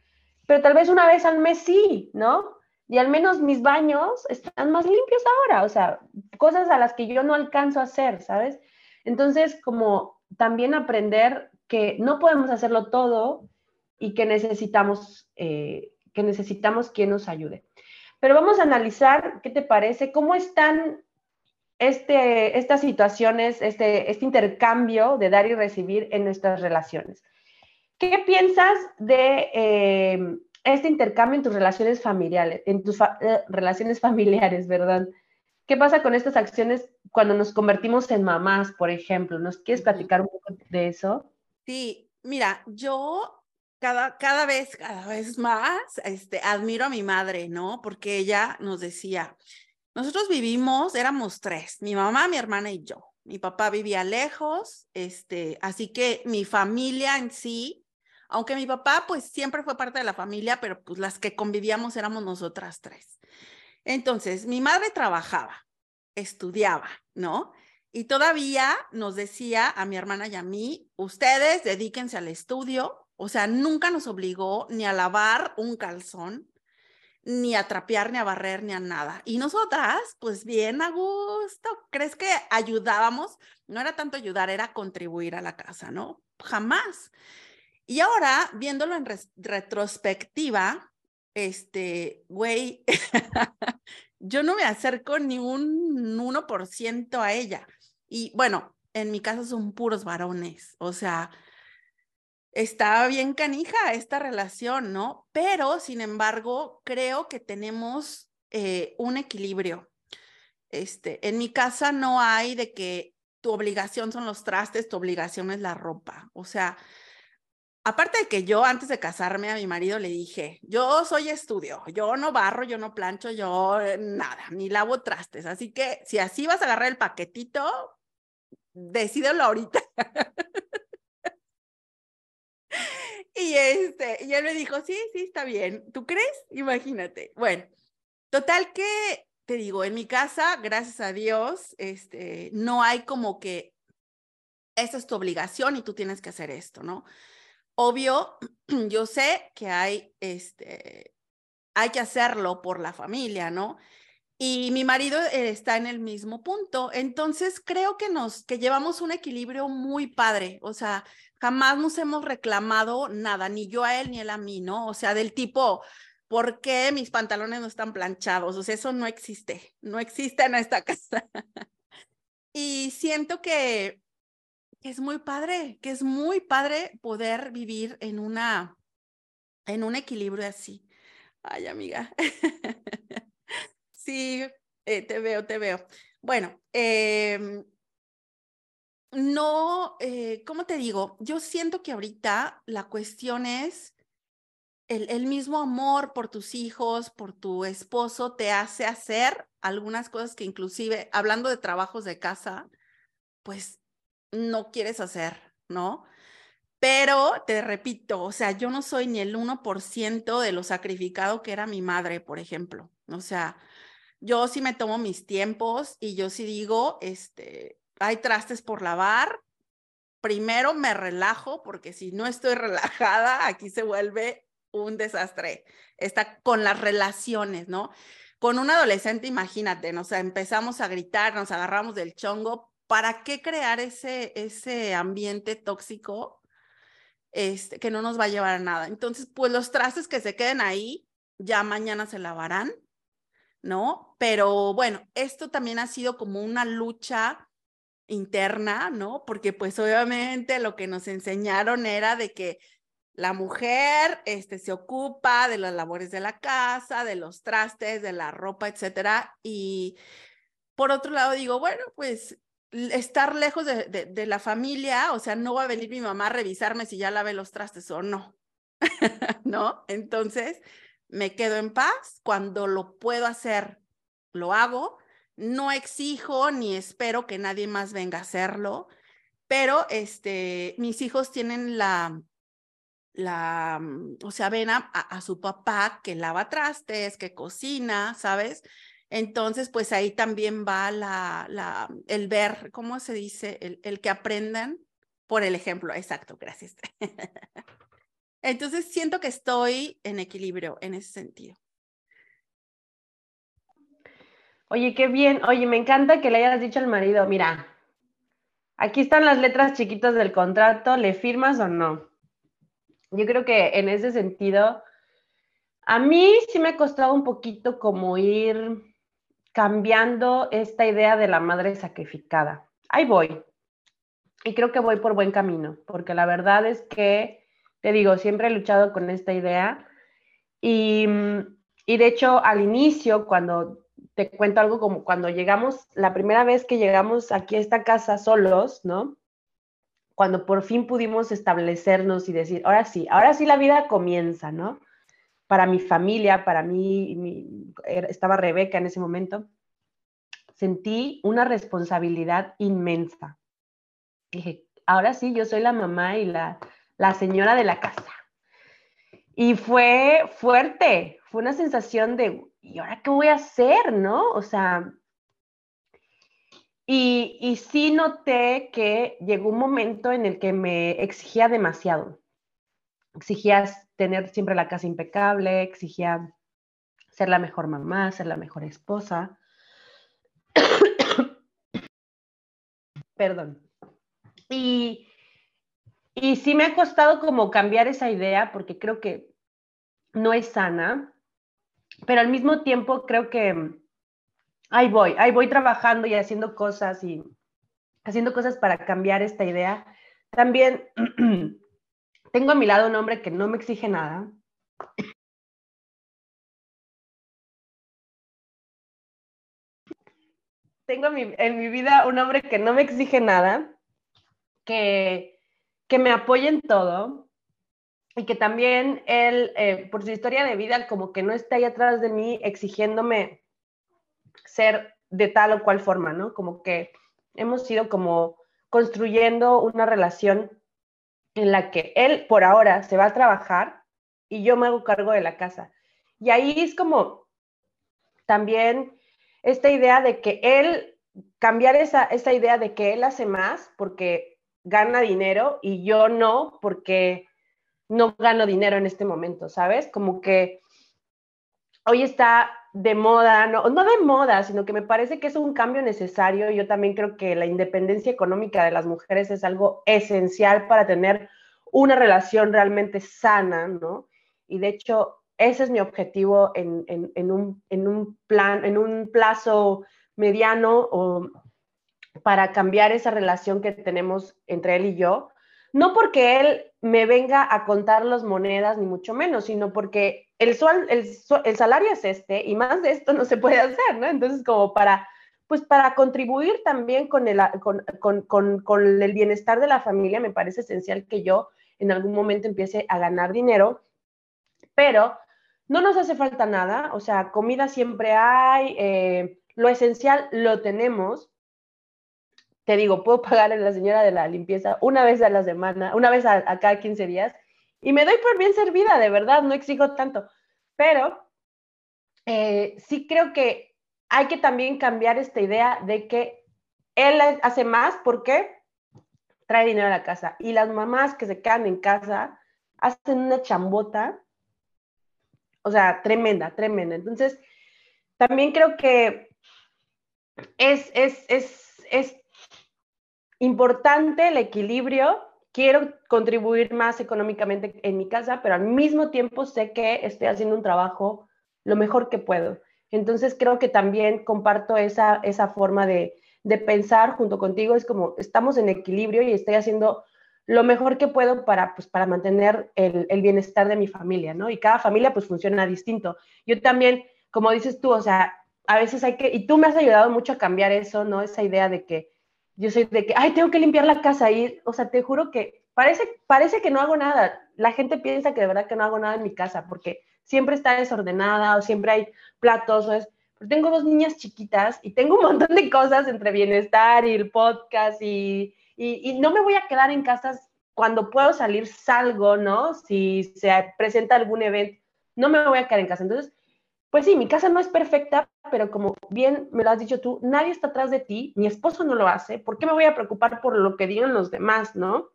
pero tal vez una vez al mes sí, ¿no? Y al menos mis baños están más limpios ahora, o sea, cosas a las que yo no alcanzo a hacer, ¿sabes? Entonces, como también aprender que no podemos hacerlo todo y que necesitamos, eh, que necesitamos quien nos ayude. Pero vamos a analizar, ¿qué te parece? ¿Cómo están este, estas situaciones, este, este intercambio de dar y recibir en nuestras relaciones? ¿Qué piensas de eh, este intercambio en tus relaciones familiares, en tus eh, relaciones familiares, verdad? ¿Qué pasa con estas acciones cuando nos convertimos en mamás, por ejemplo? ¿Nos quieres platicar un poco de eso? Sí, mira, yo cada, cada vez, cada vez más, este, admiro a mi madre, ¿no? Porque ella nos decía, nosotros vivimos, éramos tres, mi mamá, mi hermana y yo. Mi papá vivía lejos, este, así que mi familia en sí, aunque mi papá pues siempre fue parte de la familia, pero pues las que convivíamos éramos nosotras tres. Entonces, mi madre trabajaba, estudiaba, ¿no? Y todavía nos decía a mi hermana y a mí, ustedes dedíquense al estudio, o sea, nunca nos obligó ni a lavar un calzón, ni a trapear, ni a barrer, ni a nada. Y nosotras, pues bien a gusto, ¿crees que ayudábamos? No era tanto ayudar, era contribuir a la casa, ¿no? Jamás. Y ahora, viéndolo en retrospectiva, este, güey, yo no me acerco ni un 1% a ella. Y bueno, en mi caso son puros varones, o sea, está bien canija esta relación, ¿no? Pero, sin embargo, creo que tenemos eh, un equilibrio. Este, en mi casa no hay de que tu obligación son los trastes, tu obligación es la ropa. O sea, aparte de que yo antes de casarme a mi marido le dije, yo soy estudio, yo no barro, yo no plancho, yo eh, nada, ni lavo trastes. Así que si así vas a agarrar el paquetito, decídelo ahorita. y este, y él me dijo, sí, sí, está bien. ¿Tú crees? Imagínate. Bueno, total que te digo, en mi casa, gracias a Dios, este, no hay como que esa es tu obligación y tú tienes que hacer esto, ¿no? Obvio, yo sé que hay, este, hay que hacerlo por la familia, ¿no? Y mi marido eh, está en el mismo punto. Entonces creo que nos que llevamos un equilibrio muy padre, o sea, jamás nos hemos reclamado nada, ni yo a él ni él a mí, ¿no? O sea, del tipo ¿por qué mis pantalones no están planchados? O sea, eso no existe, no existe en esta casa. y siento que es muy padre, que es muy padre poder vivir en una en un equilibrio así. Ay, amiga. Sí, eh, te veo, te veo. Bueno, em, no, eh, ¿cómo te digo? Yo siento que ahorita la cuestión es el, mismo amor por tus hijos, por tu esposo, te hace hacer algunas cosas que inclusive, hablando de trabajos de casa, pues no quieres hacer, ¿no? Pero te repito, o sea, yo no soy ni el 1% de lo sacrificado que era mi madre, por ejemplo. O sea, yo sí me tomo mis tiempos y yo sí digo, este, hay trastes por lavar. Primero me relajo porque si no estoy relajada, aquí se vuelve un desastre. Está con las relaciones, ¿no? Con un adolescente, imagínate, o sea, empezamos a gritar, nos agarramos del chongo. ¿Para qué crear ese, ese ambiente tóxico este, que no nos va a llevar a nada. Entonces, pues los trastes que se queden ahí, ya mañana se lavarán, ¿no? Pero bueno, esto también ha sido como una lucha interna, ¿no? Porque pues obviamente lo que nos enseñaron era de que la mujer este, se ocupa de las labores de la casa, de los trastes, de la ropa, etcétera. Y por otro lado digo, bueno, pues estar lejos de, de, la familia, o sea, no va a venir mi mamá a revisarme si ya lavé los trastes o no, ¿no? Entonces, me quedo en paz, cuando lo puedo hacer, lo hago, no exijo ni espero que nadie más venga a hacerlo, pero este, mis hijos tienen la, la, mm, o sea, ven a, a, su papá que lava trastes, que cocina, ¿sabes? Entonces, pues ahí también va la, la, el ver, ¿cómo se dice? El, el que aprendan por el ejemplo. Exacto, gracias. Entonces, siento que estoy en equilibrio en ese sentido. Oye, qué bien. Oye, me encanta que le hayas dicho al marido, mira, aquí están las letras chiquitas del contrato, ¿le firmas o no? Yo creo que en ese sentido, a mí sí me ha costado un poquito como ir cambiando esta idea de la madre sacrificada. Ahí voy. Y creo que voy por buen camino, porque la verdad es que, te digo, siempre he luchado con esta idea. Y, y de hecho, al inicio, cuando te cuento algo como cuando llegamos, la primera vez que llegamos aquí a esta casa solos, ¿no? Cuando por fin pudimos establecernos y decir, ahora sí, ahora sí la vida comienza, ¿no? para mi familia, para mí, estaba Rebeca en ese momento, sentí una responsabilidad inmensa. Dije, ahora sí, yo soy la mamá y la, la señora de la casa. Y fue fuerte, fue una sensación de, ¿y ahora qué voy a hacer? ¿No? O sea, y, y sí noté que llegó un momento en el que me exigía demasiado. Exigías tener siempre la casa impecable, exigía ser la mejor mamá, ser la mejor esposa. Perdón. Y, y sí me ha costado como cambiar esa idea porque creo que no es sana, pero al mismo tiempo creo que ahí voy, ahí voy trabajando y haciendo cosas y haciendo cosas para cambiar esta idea. También Tengo a mi lado un hombre que no me exige nada. Tengo en mi, vida un hombre que no me exige nada, que, que me apoya en todo y que también él, eh, por su historia de vida, como que no está ahí atrás de mí exigiéndome ser de tal o cual forma, ¿no? Como que hemos ido como construyendo una relación en la que él por ahora se va a trabajar y yo me hago cargo de la casa. Y ahí es como también esta idea de que él, cambiar esa, esa idea de que él hace más porque gana dinero y yo no porque no gano dinero en este momento, ¿sabes? Como que hoy está de moda, no, no de moda, sino que me parece que es un cambio necesario. Yo también creo que la independencia económica de las mujeres es algo esencial para tener una relación realmente sana, ¿no? Y de hecho, ese es mi objetivo en, un, en un, plan, en un plazo mediano o para cambiar esa relación que tenemos entre él y yo. No porque él me venga a contar las monedas, ni mucho menos, sino porque el, el, salario es este y más de esto no se puede hacer, ¿no? Entonces, como para, pues para contribuir también con el, con, el bienestar de la familia, me parece esencial que yo en algún momento empiece a ganar dinero, pero no nos hace falta nada, o sea, comida siempre hay, eh, lo esencial lo tenemos. Te digo, puedo pagar a la señora de la limpieza una vez a la semana, una vez a cada 15 días, y me doy por bien servida, de verdad, no exijo tanto. Pero eh, sí creo que hay que también cambiar esta idea de que él hace más porque trae dinero a la casa. Y las mamás que se quedan en casa hacen una chambota, o sea, tremenda, tremenda. Entonces, también creo que es, es, es, es importante el equilibrio quiero contribuir más económicamente en mi casa, pero al mismo tiempo sé que estoy haciendo un trabajo lo mejor que puedo. Entonces creo que también comparto esa, esa forma de, de pensar junto contigo, es como estamos en equilibrio y estoy haciendo lo mejor que puedo para, pues, para mantener el, el, bienestar de mi familia, ¿no? Y cada familia pues funciona distinto. Yo también, como dices tú, o sea, a veces hay que, y tú me has ayudado mucho a cambiar eso, ¿no? Esa idea de que yo soy de que, ay, tengo que limpiar la casa y, o sea, te juro que parece, parece que no hago nada. La gente piensa que de verdad que no hago nada en mi casa porque siempre está desordenada o siempre hay platos o es, pero tengo dos niñas chiquitas y tengo un montón de cosas entre bienestar y el podcast y, y, y no me voy a quedar en casas cuando puedo salir, salgo, ¿no? Si se presenta algún evento, no me voy a quedar en casa. Entonces, pues sí, mi casa no es perfecta, pero como bien me lo has dicho tú, nadie está atrás de ti, mi esposo no lo hace, ¿por qué me voy a preocupar por lo que digan los demás, no?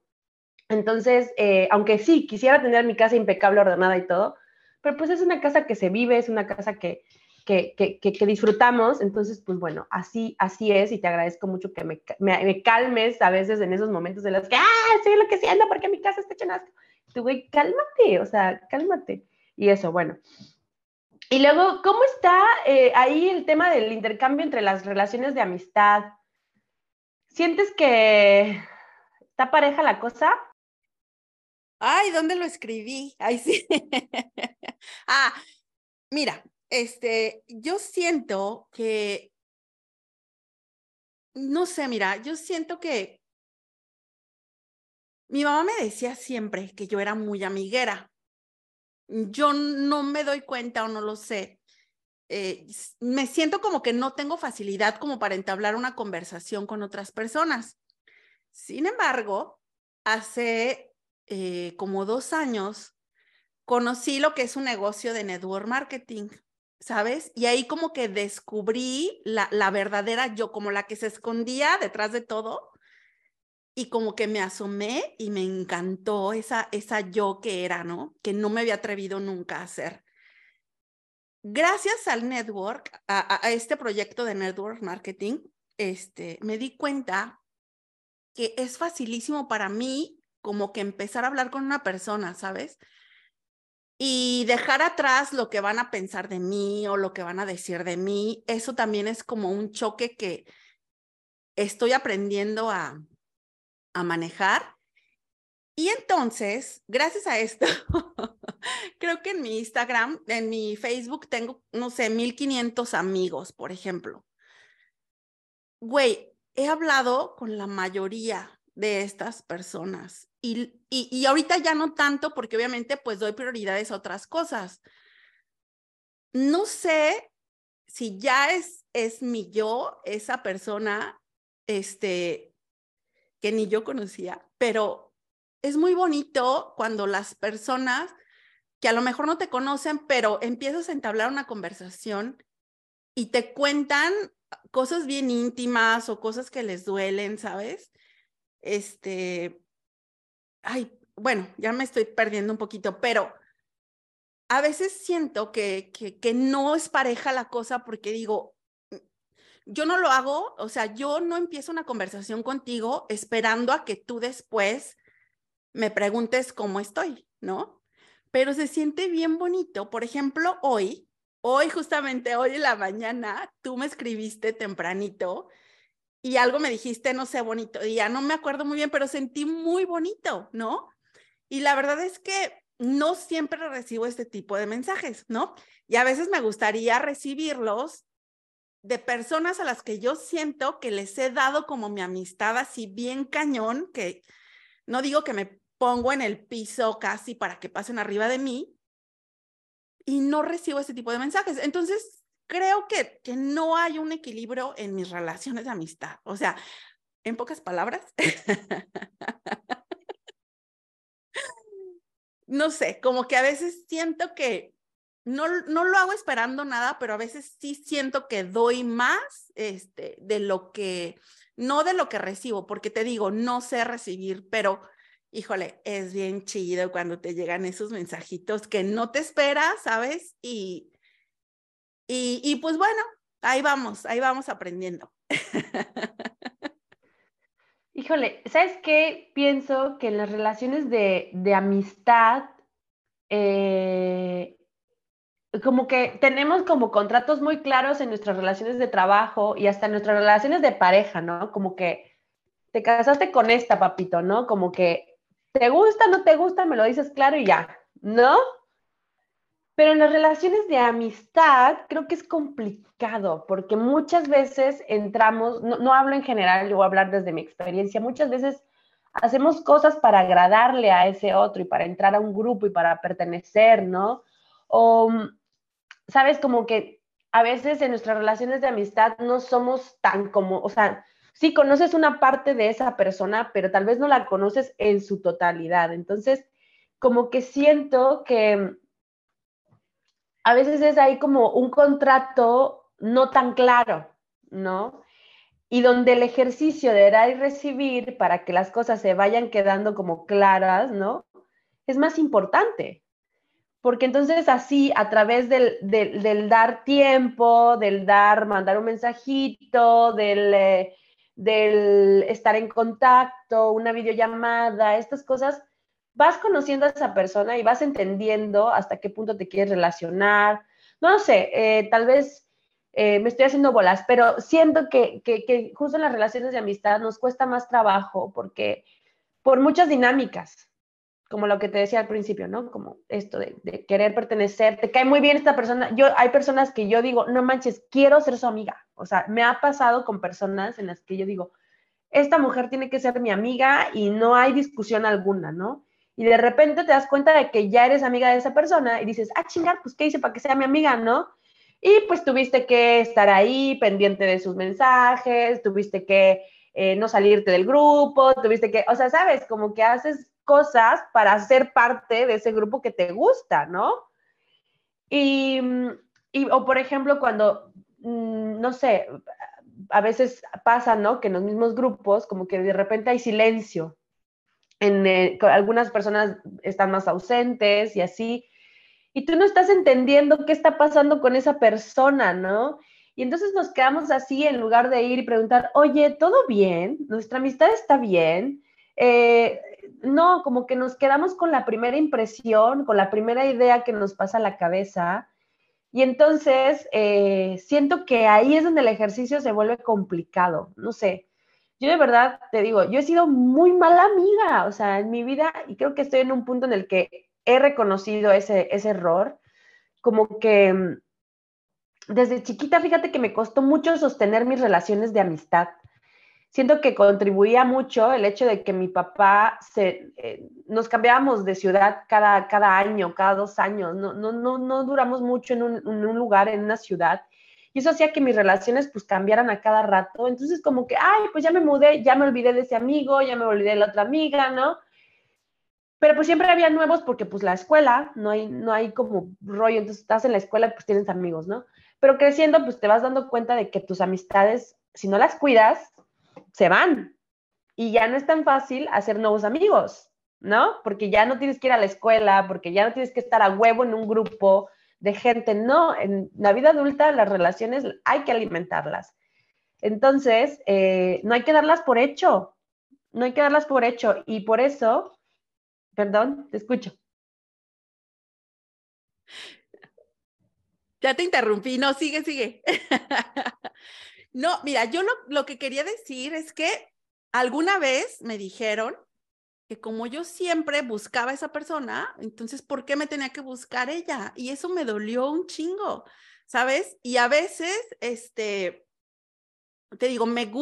Entonces, eh, aunque sí, quisiera tener mi casa impecable, ordenada y todo, pero pues es una casa que se vive, es una casa que, que, que, que disfrutamos, entonces, pues bueno, así, así es y te agradezco mucho que me, me, calmes a veces en esos momentos de los que, ah, estoy enloqueciendo porque mi casa está hecha Tú, güey, cálmate, o sea, cálmate. Y eso, bueno. Y luego, ¿cómo está eh, ahí el tema del intercambio entre las relaciones de amistad? ¿Sientes que está pareja la cosa? Ay, ¿dónde lo escribí? Ay, sí. ah, mira, este, yo siento que, no sé, mira, yo siento que mi mamá me decía siempre que yo era muy amiguera yo no me doy cuenta o no lo sé. Eh, me siento como que no tengo facilidad como para entablar una conversación con otras personas. Sin embargo, hace eh, como dos años conocí lo que es un negocio de network marketing, ¿sabes? Y ahí como que descubrí la verdadera yo, como la que se escondía detrás de todo y como que me asomé y me encantó esa, esa yo que era, ¿no? Que no me había atrevido nunca a hacer. Gracias al network, a, este proyecto de network marketing, este, me di cuenta que es facilísimo para mí como que empezar a hablar con una persona, ¿sabes? Y dejar atrás lo que van a pensar de mí o lo que van a decir de mí. Eso también es como un choque que estoy aprendiendo a, a manejar. Y entonces, gracias a esto, creo que en mi Instagram, en mi Facebook tengo, no sé, 1500 amigos, por ejemplo. Güey, he hablado con la mayoría de estas personas y, y, y, ahorita ya no tanto porque obviamente pues doy prioridades a otras cosas. No sé si ya es, es mi yo, esa persona, este, que ni yo conocía, pero es muy bonito cuando las personas que a lo mejor no te conocen, pero empiezas a entablar una conversación y te cuentan cosas bien íntimas o cosas que les duelen, ¿sabes? Este, ay, bueno, ya me estoy perdiendo un poquito, pero a veces siento que, que, que no es pareja la cosa porque digo, yo no lo hago, o sea, yo no empiezo una conversación contigo esperando a que tú después me preguntes cómo estoy, ¿no? Pero se siente bien bonito. Por ejemplo, hoy, hoy justamente hoy en la mañana, tú me escribiste tempranito y algo me dijiste, no sé, bonito ya no me acuerdo muy bien, pero sentí muy bonito, ¿no? Y la verdad es que no siempre recibo este tipo de mensajes, ¿no? Y a veces me gustaría recibirlos de personas a las que yo siento que les he dado como mi amistad así bien cañón, que no digo que me pongo en el piso casi para que pasen arriba de mí y no recibo ese tipo de mensajes. Entonces, creo que, que no hay un equilibrio en mis relaciones de amistad. O sea, en pocas palabras, no sé, como que a veces siento que no, no lo hago esperando nada, pero a veces sí siento que doy más este, de lo que, no de lo que recibo, porque te digo, no sé recibir, pero híjole, es bien chido cuando te llegan esos mensajitos que no te esperas, ¿sabes? Y, y, pues bueno, ahí vamos, ahí vamos aprendiendo. Híjole, ¿sabes qué? Pienso que en las relaciones de, de amistad, eh, como que tenemos como contratos muy claros en nuestras relaciones de trabajo y hasta en nuestras relaciones de pareja, ¿no? Como que te casaste con esta, papito, ¿no? Como que te gusta, no te gusta, me lo dices claro y ya, ¿no? Pero en las relaciones de amistad creo que es complicado porque muchas veces entramos, no, no hablo en general, yo voy a hablar desde mi experiencia, muchas veces hacemos cosas para agradarle a ese otro y para entrar a un grupo y para pertenecer, ¿no? O sabes, como que a veces en nuestras relaciones de amistad no somos tan como, o sea, sí conoces una parte de esa persona, pero tal vez no la conoces en su totalidad. Entonces, como que siento que a veces es ahí como un contrato no tan claro, ¿no? Y donde el ejercicio de dar y recibir para que las cosas se vayan quedando como claras, ¿no? Es más importante porque entonces así, a través del, dar tiempo, del dar, mandar un mensajito, del, eh, del estar en contacto, una videollamada, estas cosas, vas conociendo a esa persona y vas entendiendo hasta qué punto te quieres relacionar. No sé, eh, tal vez eh, me estoy haciendo bolas, pero siento que, que, que justo en las relaciones de amistad nos cuesta más trabajo porque por muchas dinámicas, como lo que te decía al principio, ¿no? Como esto de, querer pertenecer, te cae muy bien esta persona. Yo, hay personas que yo digo, no manches, quiero ser su amiga. O sea, me ha pasado con personas en las que yo digo, esta mujer tiene que ser mi amiga y no hay discusión alguna, ¿no? Y de repente te das cuenta de que ya eres amiga de esa persona y dices, ah, chingar, pues, ¿qué hice para que sea mi amiga, no? Y pues tuviste que estar ahí pendiente de sus mensajes, tuviste que eh, no salirte del grupo, tuviste que, o sea, sabes, como que haces cosas para ser parte de ese grupo que te gusta, ¿no? Y, o por ejemplo, cuando, mm, no sé, a veces pasa, ¿no? Que en los mismos grupos, como que de repente hay silencio. En, eh, algunas personas están más ausentes y así. Y tú no estás entendiendo qué está pasando con esa persona, ¿no? Y entonces nos quedamos así en lugar de ir y preguntar, oye, ¿todo bien? ¿Nuestra amistad está bien? Eh, no, como que nos quedamos con la primera impresión, con la primera idea que nos pasa a la cabeza. Y entonces eh, siento que ahí es donde el ejercicio se vuelve complicado. No sé, yo de verdad te digo, yo he sido muy mala amiga, o sea, en mi vida, y creo que estoy en un punto en el que he reconocido ese, ese error, como que mm, desde chiquita, fíjate que me costó mucho sostener mis relaciones de amistad siento que contribuía mucho el hecho de que mi papá se, eh, nos cambiábamos de ciudad cada, cada año, cada dos años, no, no, no, no duramos mucho en un, en un, lugar, en una ciudad. Y eso hacía que mis relaciones pues cambiaran a cada rato. Entonces como que, ay, pues ya me mudé, ya me olvidé de ese amigo, ya me olvidé de la otra amiga, ¿no? Pero pues siempre había nuevos porque pues la escuela, no hay, no hay como rollo, entonces estás en la escuela pues tienes amigos, ¿no? Pero creciendo pues te vas dando cuenta de que tus amistades, si no las cuidas, se van y ya no es tan fácil hacer nuevos amigos, ¿no? Porque ya no tienes que ir a la escuela, porque ya no tienes que estar a huevo en un grupo de gente, no, en la vida adulta las relaciones hay que alimentarlas. Entonces, eh, no hay que darlas por hecho, no hay que darlas por hecho y por eso, perdón, te escucho. Ya te interrumpí, no, sigue, sigue. No, mira, yo lo, que quería decir es que alguna vez me dijeron que como yo siempre buscaba a esa persona, entonces, ¿por qué me tenía que buscar ella? Y eso me dolió un chingo, ¿sabes? Y a veces, este, te digo, me,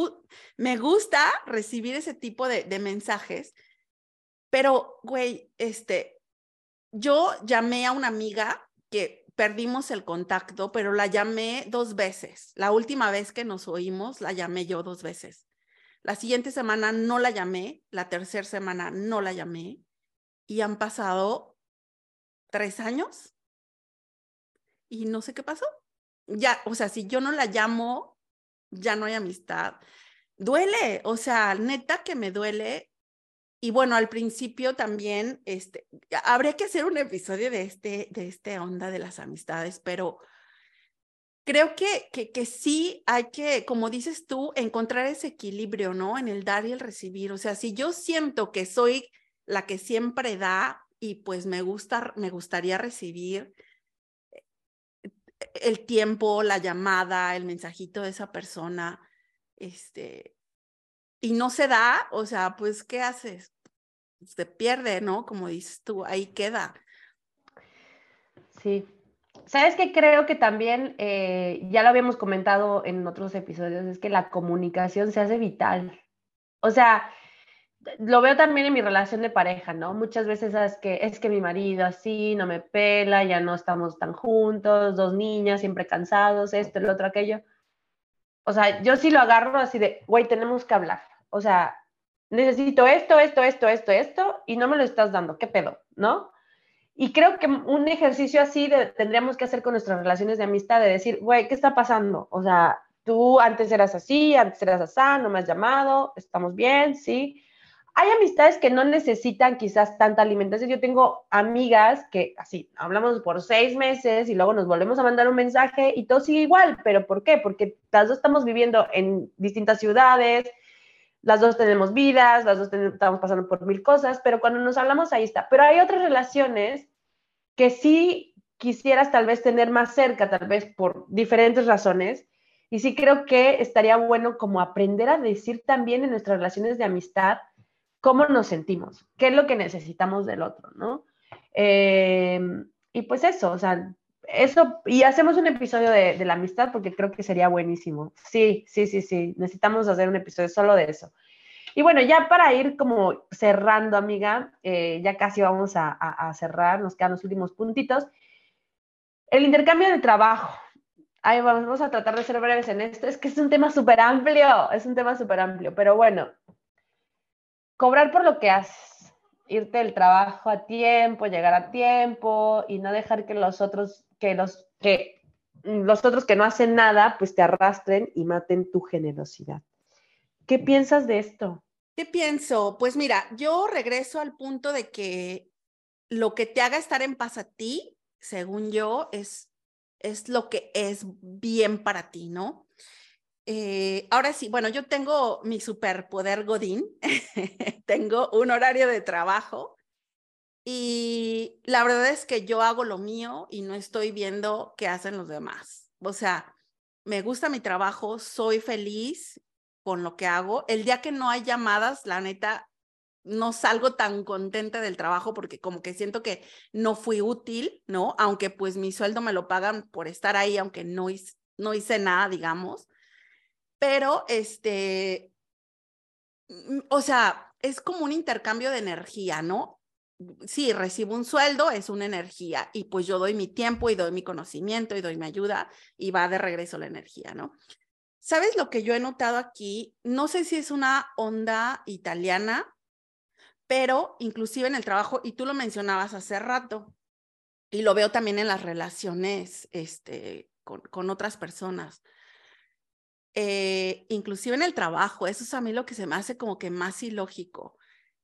me gusta recibir ese tipo de, de mensajes, pero, güey, este, yo llamé a una amiga que perdimos el contacto, pero la llamé dos veces. La última vez que nos oímos, la llamé yo dos veces. La siguiente semana no la llamé, la tercera semana no la llamé y han pasado tres años y no sé qué pasó. Ya, o sea, si yo no la llamo, ya no hay amistad. Duele, o sea, neta que me duele y bueno, al principio también, este, habría que hacer un episodio de este, de este onda de las amistades, pero creo que, que, que, sí hay que, como dices tú, encontrar ese equilibrio, ¿no? En el dar y el recibir. O sea, si yo siento que soy la que siempre da y pues me gusta, me gustaría recibir eh, el tiempo, la llamada, el mensajito de esa persona, este, y no se da, o sea, pues, ¿qué haces? Se pierde, ¿no? Como dices tú, ahí queda. Sí. ¿Sabes qué? Creo que también, eh, ya lo habíamos comentado en otros episodios, es que la comunicación se hace vital. O sea, lo veo también en mi relación de pareja, ¿no? Muchas veces es que es que mi marido así no me pela, ya no estamos tan juntos, dos niñas siempre cansados, esto, el otro, aquello. O sea, yo sí lo agarro así de, güey, tenemos que hablar o sea, necesito esto, esto, esto, esto, esto, y no me lo estás dando, ¿qué pedo? ¿No? Y creo que un ejercicio así tendríamos que hacer con nuestras relaciones de amistad, de decir, güey, ¿qué está pasando? O sea, tú antes eras así, antes eras así, no me has llamado, estamos bien, sí. Hay amistades que no necesitan quizás tanta alimentación. Yo tengo amigas que así, hablamos por seis meses y luego nos volvemos a mandar un mensaje y todo sigue igual. ¿Pero por qué? Porque las dos estamos viviendo en distintas ciudades, las dos tenemos vidas, las dos estamos pasando por mil cosas, pero cuando nos hablamos ahí está. Pero hay otras relaciones que sí quisieras tal vez tener más cerca, tal vez por diferentes razones, y sí creo que estaría bueno como aprender a decir también en nuestras relaciones de amistad cómo nos sentimos, qué es lo que necesitamos del otro, ¿no? Eh, y pues eso, o sea, eso, y hacemos un episodio de, la amistad porque creo que sería buenísimo. Sí, sí, sí, sí, necesitamos hacer un episodio solo de eso. Y bueno, ya para ir como cerrando, amiga, eh, ya casi vamos a, cerrar, nos quedan los últimos puntitos. El intercambio de trabajo. Ahí vamos a tratar de ser breves en esto. Es que es un tema súper amplio, es un tema súper amplio, pero bueno, cobrar por lo que haces irte del trabajo a tiempo, llegar a tiempo y no dejar que los otros que los que los otros que no hacen nada, pues te arrastren y maten tu generosidad. ¿Qué piensas de esto? ¿Qué pienso? Pues mira, yo regreso al punto de que lo que te haga estar en paz a ti, según yo, es, es lo que es bien para ti, ¿no? Eh, ahora sí, bueno, yo tengo mi superpoder Godín, tengo un horario de trabajo y la verdad es que yo hago lo mío y no estoy viendo qué hacen los demás. O sea, me gusta mi trabajo, soy feliz con lo que hago. El día que no hay llamadas, la neta, no salgo tan contenta del trabajo porque como que siento que no fui útil, ¿no? Aunque pues mi sueldo me lo pagan por estar ahí, aunque no hice, no hice nada, digamos. Pero, este, mm, o sea, es como un intercambio de energía, ¿no? Sí, recibo un sueldo, es una energía y pues yo doy mi tiempo y doy mi conocimiento y doy mi ayuda y va de regreso la energía, ¿no? ¿Sabes lo que yo he notado aquí? No sé si es una onda italiana, pero inclusive en el trabajo, y tú lo mencionabas hace rato, y lo veo también en las relaciones este, con, otras personas. Eh, inclusive en el trabajo, eso es a mí lo que se me hace como que más ilógico.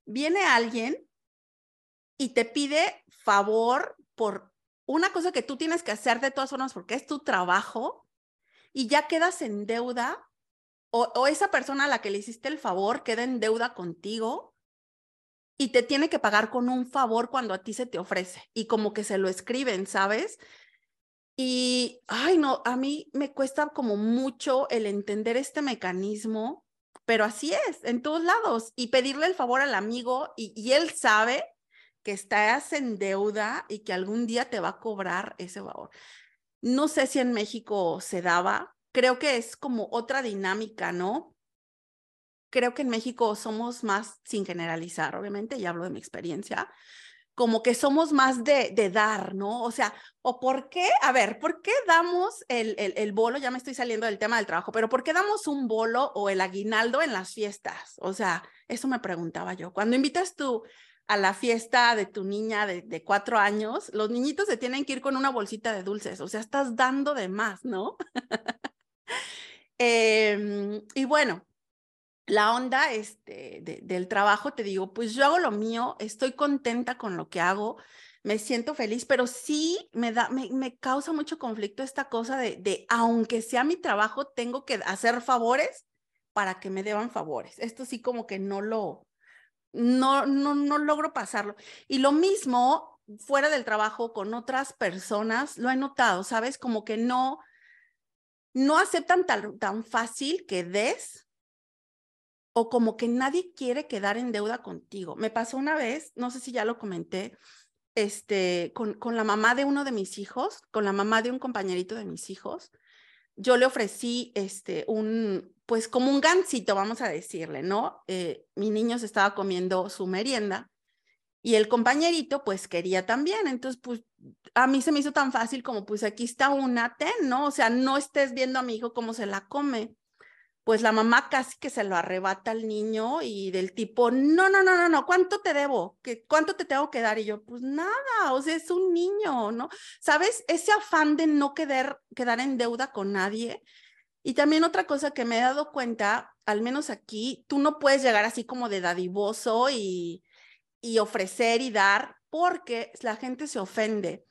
Viene alguien y te pide favor por una cosa que tú tienes que hacer de todas formas porque es tu trabajo y ya quedas en deuda o, esa persona a la que le hiciste el favor queda en deuda contigo y te tiene que pagar con un favor cuando a ti se te ofrece y como que se lo escriben, ¿sabes? Y, ay, no, a mí me cuesta como mucho el entender este mecanismo, pero así es, en todos lados. Y pedirle el favor al amigo y, y él sabe estás en deuda y que algún día te va a cobrar ese favor. No sé si en México se daba, creo que es como otra dinámica, ¿no? Creo que en México somos más, sin generalizar, obviamente, ya hablo de mi experiencia, como que somos más de, de dar, ¿no? O sea, ¿o por qué? A ver, ¿por qué damos el, el, el, bolo? Ya me estoy saliendo del tema del trabajo, pero ¿por qué damos un bolo o el aguinaldo en las fiestas? O sea, eso me preguntaba yo. Cuando invitas tú a la fiesta de tu niña de, cuatro años, los niñitos se tienen que ir con una bolsita de dulces, o sea, estás dando de más, ¿no? Em, y bueno, la onda este, del trabajo, te digo, pues yo hago lo mío, estoy contenta con lo que hago, me siento feliz, pero sí me da, me, causa mucho conflicto esta cosa de, de, aunque sea mi trabajo, tengo que hacer favores para que me deban favores. Esto sí como que no lo, no, no, no logro pasarlo. Y lo mismo fuera del trabajo con otras personas, lo he notado, ¿sabes? Como que no, no aceptan tan, tan fácil que des o como que nadie quiere quedar en deuda contigo. Me pasó una vez, no sé si ya lo comenté, este, con, con la mamá de uno de mis hijos, con la mamá de un compañerito de mis hijos, yo le ofrecí este, un, pues como un gansito, vamos a decirle, ¿no? Eh, mi niño se estaba comiendo su merienda y el compañerito pues quería también, entonces pues a mí se me hizo tan fácil como pues aquí está una ten, ¿no? O sea, no estés viendo a mi hijo cómo se la come pues la mamá casi que se lo arrebata al niño y del tipo, no, no, no, no, no, ¿cuánto te debo? ¿Qué, ¿Cuánto te tengo que dar? Y yo, pues nada, o sea, es un niño, ¿no? ¿Sabes? Ese afán de no quedar, quedar en deuda con nadie. Y también otra cosa que me he dado cuenta, al menos aquí, tú no puedes llegar así como de dadivoso y, y ofrecer y dar porque la gente se ofende.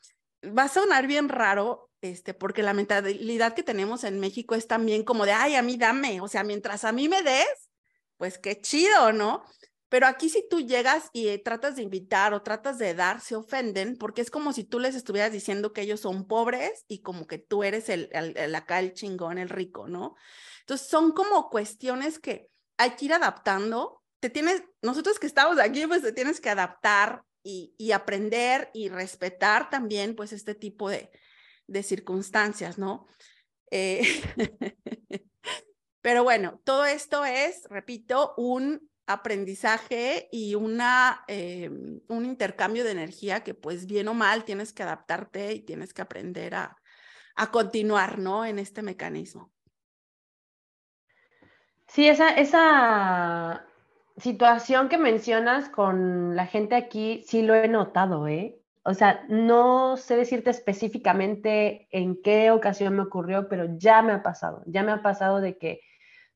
Va a sonar bien raro, este, porque la mentalidad que tenemos en México es también como de, ay, a mí dame, o sea, mientras a mí me des, pues qué chido, ¿no? Pero aquí si tú llegas y eh, tratas de invitar o tratas de dar, se ofenden porque es como si tú les estuvieras diciendo que ellos son pobres y como que tú eres el, el, acá el chingón, el rico, ¿no? Entonces son como cuestiones que hay que ir adaptando. Te tienes, nosotros que estamos aquí, pues te tienes que adaptar y, y aprender y respetar también pues este tipo de, de circunstancias, ¿no? Eh, pero bueno, todo esto es, repito, un aprendizaje y una, eh, un intercambio de energía que pues bien o mal tienes que adaptarte y tienes que aprender a, a continuar, ¿no? En este mecanismo. Sí, esa, esa situación que mencionas con la gente aquí, sí lo he notado, ¿eh? O sea, no sé decirte específicamente en qué ocasión me ocurrió, pero ya me ha pasado, ya me ha pasado de que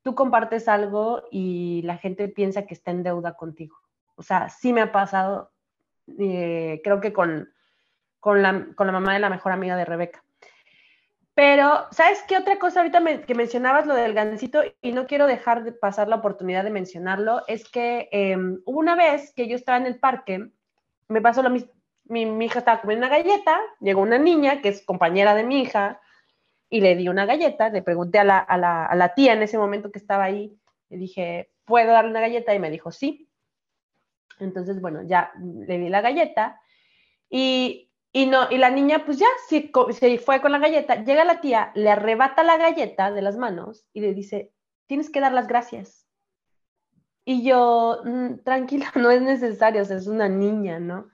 tú compartes algo y la gente piensa que está en deuda contigo. O sea, sí me ha pasado, eh, creo que con, con, la, con, la, mamá de la mejor amiga de Rebeca. Pero, ¿sabes qué otra cosa ahorita que mencionabas lo del gancito y no quiero dejar de pasar la oportunidad de mencionarlo? Es que em, una vez que yo estaba en el parque, me pasó lo mismo, mi, hija estaba comiendo una galleta, llegó una niña que es compañera de mi hija y le di una galleta, le pregunté a la, tía en ese momento que estaba ahí, le dije, ¿puedo darle una galleta? Y me dijo, sí. Entonces, bueno, ya le di la galleta y, no, y la niña pues ya se, se fue con la galleta, llega la tía, le arrebata la galleta de las manos y le dice, tienes que dar las gracias. Y yo, mm, tranquila, no es necesario, es una niña, ¿no?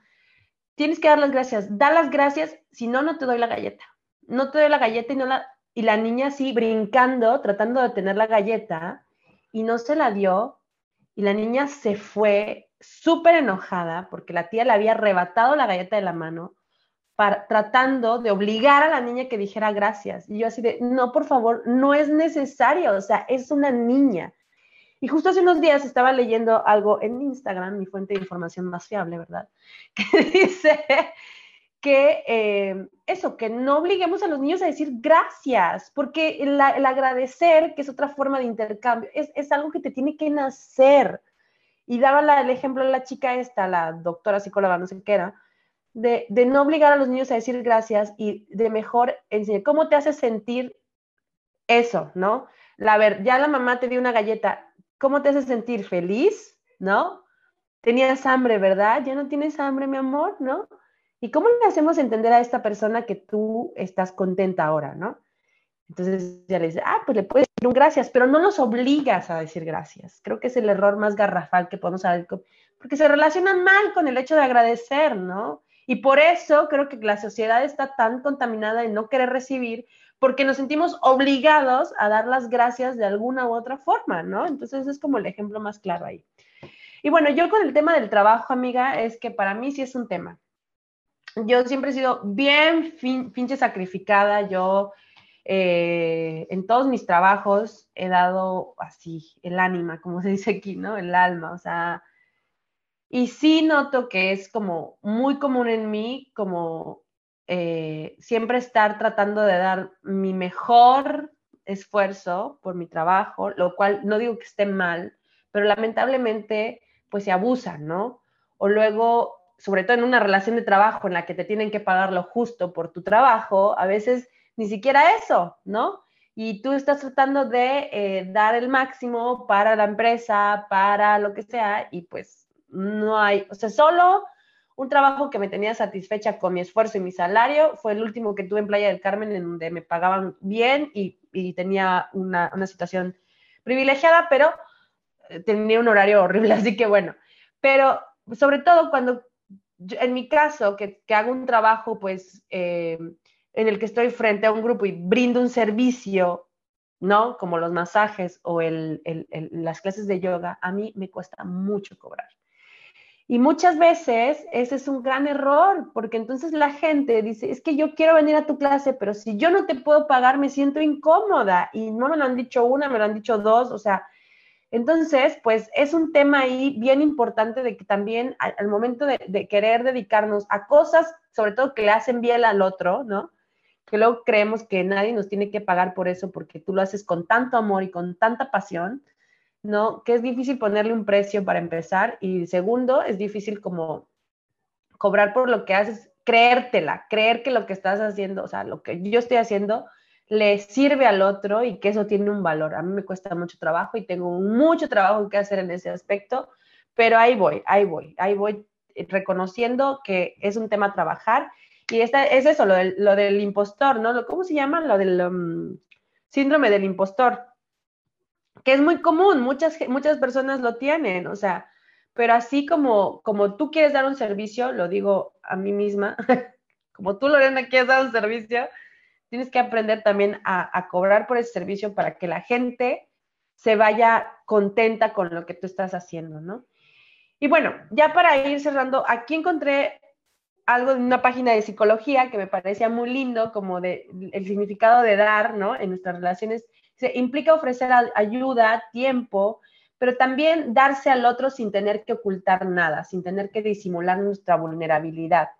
Tienes que dar las gracias. Da las gracias, si no, no te doy la galleta. No te doy la galleta y no la... Y la niña así brincando, tratando de tener la galleta, y no se la dio. Y la niña se fue súper enojada porque la tía le había arrebatado la galleta de la mano, para, tratando de obligar a la niña que dijera gracias. Y yo así de, no, por favor, no es necesario, o sea, es una niña. Y justo hace unos días estaba leyendo algo en Instagram, mi fuente de información más fiable, ¿verdad? Que dice que eh, eso, que no obliguemos a los niños a decir gracias, porque el, agradecer, que es otra forma de intercambio, es, algo que te tiene que nacer. Y daba el ejemplo de la chica esta, la doctora psicóloga, no sé qué era, de, de, no obligar a los niños a decir gracias y de mejor enseñar cómo te hace sentir eso, ¿no? La ver, ya la mamá te dio una galleta, ¿Cómo te hace sentir feliz? ¿No? Tenías hambre, ¿verdad? Ya no tienes hambre, mi amor, ¿no? ¿Y cómo le hacemos entender a esta persona que tú estás contenta ahora, ¿no? Entonces ya le dice, ah, pues le puedes decir un gracias, pero no los obligas a decir gracias. Creo que es el error más garrafal que podemos haber, porque se relacionan mal con el hecho de agradecer, ¿no? Y por eso creo que la sociedad está tan contaminada en no querer recibir, porque nos sentimos obligados a dar las gracias de alguna u otra forma, ¿no? Entonces es como el ejemplo más claro ahí. Y bueno, yo con el tema del trabajo, amiga, es que para mí sí es un tema. Yo siempre he sido bien pinche sacrificada, yo eh, en todos mis trabajos he dado así el ánima, como se dice aquí, ¿no? El alma, o sea, Y sí noto que es como muy común en mí, como eh, siempre estar tratando de dar mi mejor esfuerzo por mi trabajo, lo cual no digo que esté mal, pero lamentablemente pues se abusa, ¿no? O luego, sobre todo en una relación de trabajo en la que te tienen que pagar lo justo por tu trabajo, a veces ni siquiera eso, ¿no? Y tú estás tratando de eh, dar el máximo para la empresa, para lo que sea, y pues no hay, o sea, solo un trabajo que me tenía satisfecha con mi esfuerzo y mi salario fue el último que tuve en Playa del Carmen, en donde me pagaban bien y, tenía una, situación privilegiada, pero eh, tenía un horario horrible, así que bueno, pero sobre todo cuando, en mi caso, que, hago un trabajo, pues, eh, en el que estoy frente a un grupo y brindo un servicio, ¿no? Como los masajes o las clases de yoga, a mí me cuesta mucho cobrar. Y muchas veces ese es un gran error, porque entonces la gente dice, es que yo quiero venir a tu clase, pero si yo no te puedo pagar, me siento incómoda. Y no me lo han dicho una, me lo han dicho dos, o sea, entonces, pues es un tema ahí bien importante de que también al, momento de, de, querer dedicarnos a cosas, sobre todo que le hacen bien al otro, ¿no? Que luego creemos que nadie nos tiene que pagar por eso porque tú lo haces con tanto amor y con tanta pasión ¿no? Que es difícil ponerle un precio para empezar y segundo, es difícil como cobrar por lo que haces, creértela, creer que lo que estás haciendo, o sea, lo que yo estoy haciendo le sirve al otro y que eso tiene un valor. A mí me cuesta mucho trabajo y tengo mucho trabajo que hacer en ese aspecto, pero ahí voy, ahí voy, ahí voy reconociendo que es un tema trabajar y esta, es eso, lo del, lo del impostor, ¿no? ¿Cómo se llama? Lo del um, síndrome del impostor que es muy común, muchas, muchas personas lo tienen, o sea, pero así como, como tú quieres dar un servicio, lo digo a mí misma, como tú, Lorena, quieres dar un servicio, tienes que aprender también a, cobrar por ese servicio para que la gente se vaya contenta con lo que tú estás haciendo, ¿no? Y bueno, ya para ir cerrando, aquí encontré algo en una página de psicología que me parecía muy lindo, como de el significado de dar, ¿no? En nuestras relaciones implica ofrecer ayuda, tiempo, pero también darse al otro sin tener que ocultar nada, sin tener que disimular nuestra vulnerabilidad.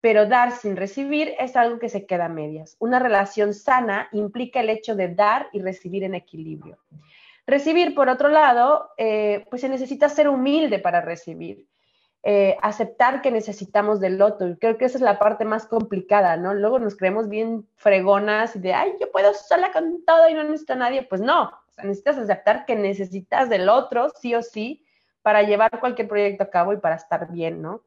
Pero dar sin recibir es algo que se queda a medias. Una relación sana implica el hecho de dar y recibir en equilibrio. Recibir, por otro lado, eh, pues se necesita ser humilde para recibir. Eh, aceptar que necesitamos del otro. Creo que esa es la parte más complicada, ¿no? Luego nos creemos bien fregonas y de, ay, yo puedo sola con todo y no necesito a nadie. Pues no, o necesitas aceptar que necesitas del otro, sí o sí, para llevar cualquier proyecto a cabo y para estar bien, ¿no?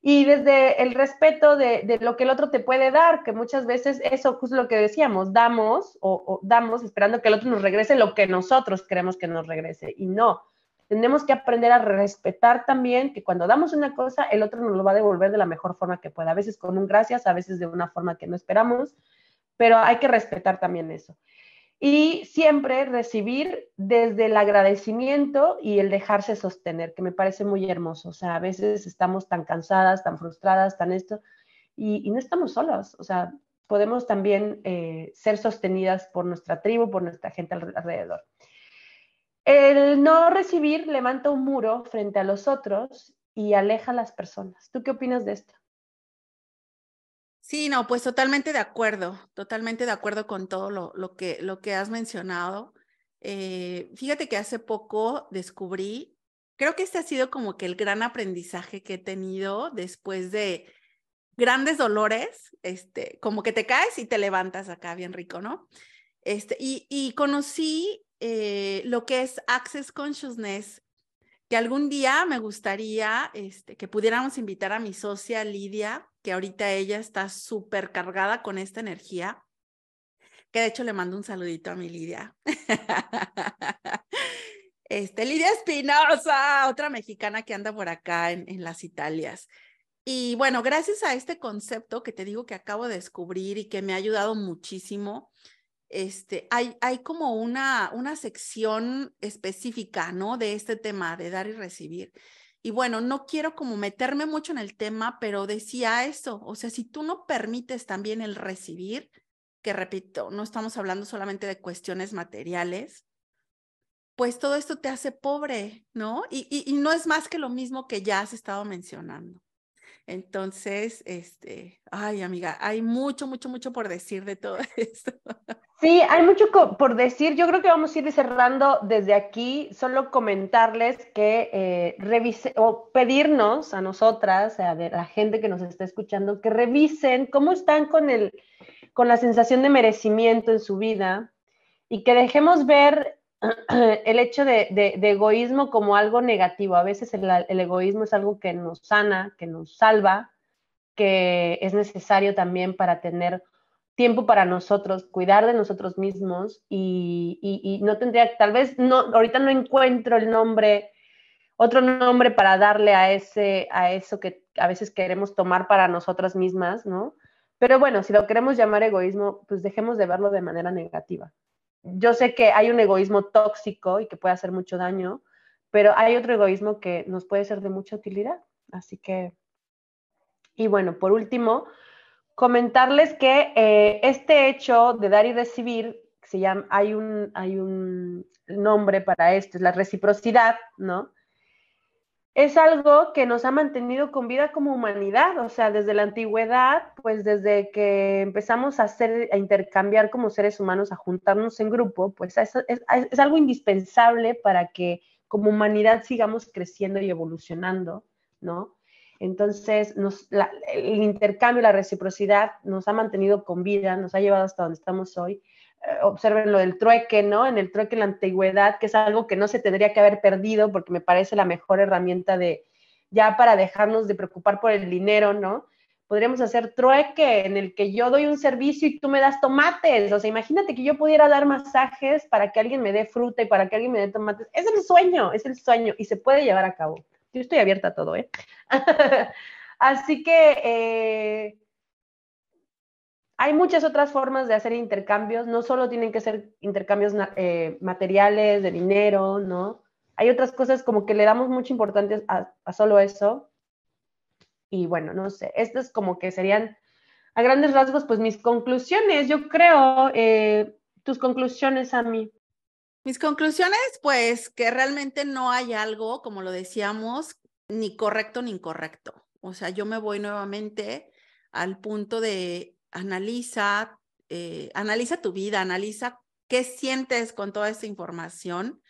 Y desde el respeto de, lo que el otro te puede dar, que muchas veces eso es lo que decíamos, damos o damos esperando que el otro nos regrese lo que nosotros queremos que nos regrese. Y no, tenemos que aprender a respetar también que cuando damos una cosa, el otro nos lo va a devolver de la mejor forma que pueda, a veces con un gracias, a veces de una forma que no esperamos, pero hay que respetar también eso. Y siempre recibir desde el agradecimiento y el dejarse sostener, que me parece muy hermoso. O sea, a veces estamos tan cansadas, tan frustradas, tan esto, y, no estamos solas. O sea, podemos también eh, ser sostenidas por nuestra tribu, por nuestra gente alrededor. El no recibir levanta un muro frente a los otros y aleja a las personas. ¿Tú qué opinas de esto? Sí, no, pues totalmente de acuerdo, totalmente de acuerdo con todo lo, que, lo que has mencionado. Eh, fíjate que hace poco descubrí, creo que este ha sido como que el gran aprendizaje que he tenido después de grandes dolores, este, como que te caes y te levantas acá bien rico, ¿no? Este, y, y conocí eh, lo que es Access Consciousness, que algún día me gustaría este, que pudiéramos invitar a mi socia Lidia, que ahorita ella está súper cargada con esta energía, que de hecho le mando un saludito a mi Lidia. Este, Lidia Espinosa, otra mexicana que anda por acá en, en las Italias. Y bueno, gracias a este concepto que te digo que acabo de descubrir y que me ha ayudado muchísimo, este, hay, como una, sección específica, ¿no? De este tema de dar y recibir. Y bueno, no quiero como meterme mucho en el tema, pero decía eso, o sea, si tú no permites también el recibir, que repito, no estamos hablando solamente de cuestiones materiales, pues todo esto te hace pobre, ¿no? Y, no es más que lo mismo que ya has estado mencionando. Entonces, este, ay, amiga, hay mucho, mucho, mucho por decir de todo esto. Sí, hay mucho por decir. Yo creo que vamos a ir cerrando desde aquí. Solo comentarles que eh, revise o pedirnos a nosotras, a la gente que nos está escuchando, que revisen cómo están con, el, con la sensación de merecimiento en su vida y que dejemos ver el hecho de, egoísmo como algo negativo. A veces el, egoísmo es algo que nos sana, que nos salva, que es necesario también para tener tiempo para nosotros, cuidar de nosotros mismos y, no tendría, tal vez no, ahorita no encuentro el nombre, otro nombre para darle a ese, a eso que a veces queremos tomar para nosotras mismas, ¿no? Pero bueno, si lo queremos llamar egoísmo, pues dejemos de verlo de manera negativa yo sé que hay un egoísmo tóxico y que puede hacer mucho daño, pero hay otro egoísmo que nos puede ser de mucha utilidad. Así que, y bueno, por último, comentarles que eh, este hecho de dar y recibir, se llama, hay un, hay un nombre para esto, es la reciprocidad, ¿no? Es algo que nos ha mantenido con vida como humanidad, o sea, desde la antigüedad, pues desde que empezamos a hacer, a intercambiar como seres humanos, a juntarnos en grupo, pues es, algo indispensable para que como humanidad sigamos creciendo y evolucionando, ¿no? Entonces, el intercambio, la reciprocidad nos ha mantenido con vida, nos ha llevado hasta donde estamos hoy. Observen lo del trueque, ¿no? En el trueque en la antigüedad, que es algo que no se tendría que haber perdido porque me parece la mejor herramienta de ya para dejarnos de preocupar por el dinero, ¿no? Podríamos hacer trueque en el que yo doy un servicio y tú me das tomates. O sea, imagínate que yo pudiera dar masajes para que alguien me dé fruta y para que alguien me dé tomates. Es el sueño, es el sueño y se puede llevar a cabo. Yo estoy abierta a todo, ¿eh? Así que eh, hay muchas otras formas de hacer intercambios, no solo tienen que ser intercambios eh, materiales, de dinero, ¿no? Hay otras cosas como que le damos mucha importancia a, solo eso. Y bueno, no sé, estas como que serían a grandes rasgos, pues mis conclusiones, yo creo, eh, tus conclusiones a mí. Mis conclusiones, pues que realmente no hay algo, como lo decíamos, ni correcto ni incorrecto. O sea, yo me voy nuevamente al punto de analiza, eh, analiza tu vida, analiza qué sientes con toda esta información,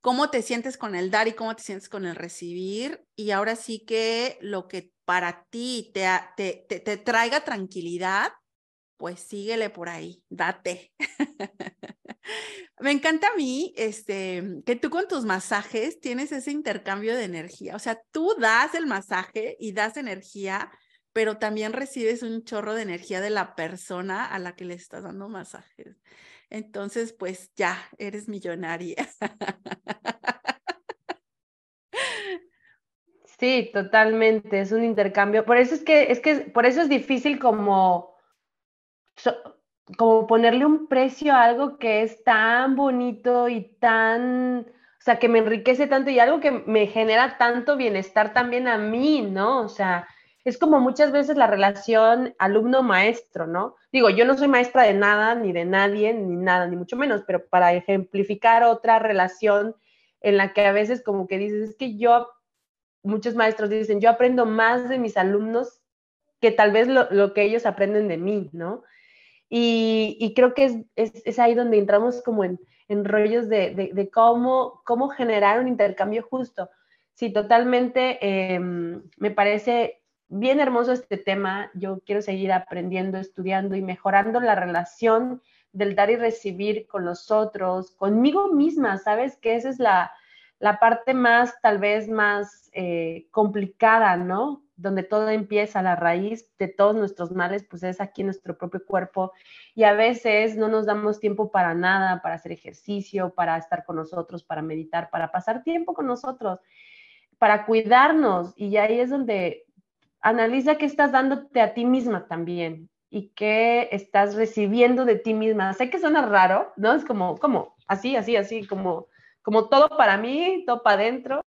cómo te sientes con el dar y cómo te sientes con el recibir. Y ahora sí que lo que para ti te, te, te, traiga tranquilidad, pues síguele por ahí, date. Me encanta a mí este, que tú con tus masajes tienes ese intercambio de energía. O sea, tú das el masaje y das energía pero también recibes un chorro de energía de la persona a la que le estás dando masajes. Entonces, pues ya, eres millonaria. Sí, totalmente, es un intercambio. Por eso es que, es que, por eso es difícil como, como ponerle un precio a algo que es tan bonito y tan, o sea, que me enriquece tanto y algo que me genera tanto bienestar también a mí, ¿no? O sea, es como muchas veces la relación alumno-maestro, ¿no? Digo, yo no soy maestra de nada, ni de nadie, ni nada, ni mucho menos, pero para ejemplificar otra relación en la que a veces como que dices, es que yo, muchos maestros dicen, yo aprendo más de mis alumnos que tal vez lo, que ellos aprenden de mí, ¿no? Y, creo que es, ahí donde entramos como en, rollos de, cómo, cómo generar un intercambio justo. Sí, totalmente. Em, me parece bien hermoso este tema. Yo quiero seguir aprendiendo, estudiando y mejorando la relación del dar y recibir con los otros, conmigo misma, ¿sabes? Que esa es la, parte más, tal vez más eh, complicada, ¿no? Donde todo empieza, la raíz de todos nuestros males, pues es aquí en nuestro propio cuerpo. Y a veces no nos damos tiempo para nada, para hacer ejercicio, para estar con nosotros, para meditar, para pasar tiempo con nosotros, para cuidarnos. Y ahí es donde analiza qué estás dándote a ti misma también y qué estás recibiendo de ti misma. Sé que suena raro, ¿no? Es como, como, así, así, así, como, como todo para mí, todo para adentro,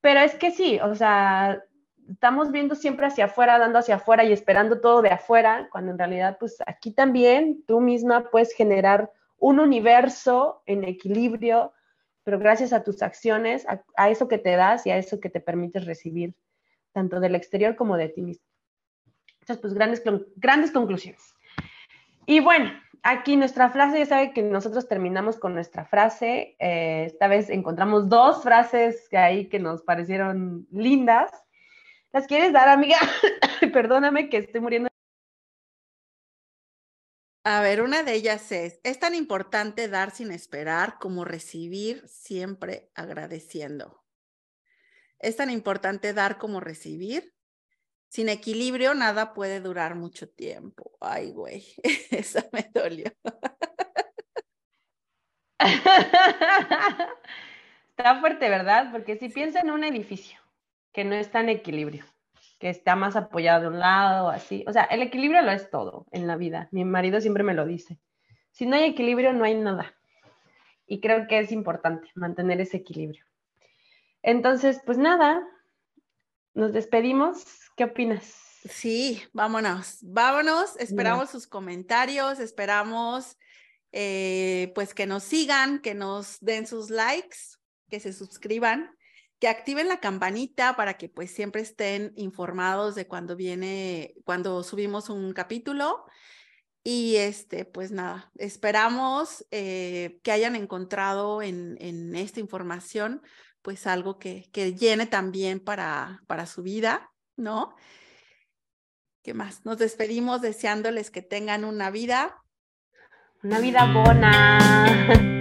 pero es que sí, o sea, estamos viendo siempre hacia afuera, dando hacia afuera y esperando todo de afuera, cuando en realidad, pues aquí también tú misma puedes generar un universo en equilibrio pero gracias a tus acciones, a, eso que te das y a eso que te permites recibir, tanto del exterior como de ti mismo. Entonces, pues grandes, grandes conclusiones. Y bueno, aquí nuestra frase, ya sabe que nosotros terminamos con nuestra frase. Eh, esta vez encontramos dos frases que ahí que nos parecieron lindas. ¿Las quieres dar, amiga? Perdóname que estoy muriendo. A ver, una de ellas es, es tan importante dar sin esperar como recibir siempre agradeciendo. Es tan importante dar como recibir. Sin equilibrio nada puede durar mucho tiempo. Ay, güey, esa me dolió. Está fuerte, ¿verdad? Porque si piensa en un edificio que no está en equilibrio, que está más apoyado de un lado, así. O sea, el equilibrio lo es todo en la vida. Mi marido siempre me lo dice. Si no hay equilibrio, no hay nada. Y creo que es importante mantener ese equilibrio. Entonces, pues nada, nos despedimos. ¿Qué opinas? Sí, vámonos, vámonos. Esperamos sus comentarios, esperamos eh, pues que nos sigan, que nos den sus likes, que se suscriban que activen la campanita para que pues siempre estén informados de cuando viene, cuando subimos un capítulo. Y este, pues nada, esperamos eh, que hayan encontrado en, en, esta información pues algo que, que llene también para, para su vida, ¿no? ¿Qué más? Nos despedimos deseándoles que tengan una vida. Una vida buena.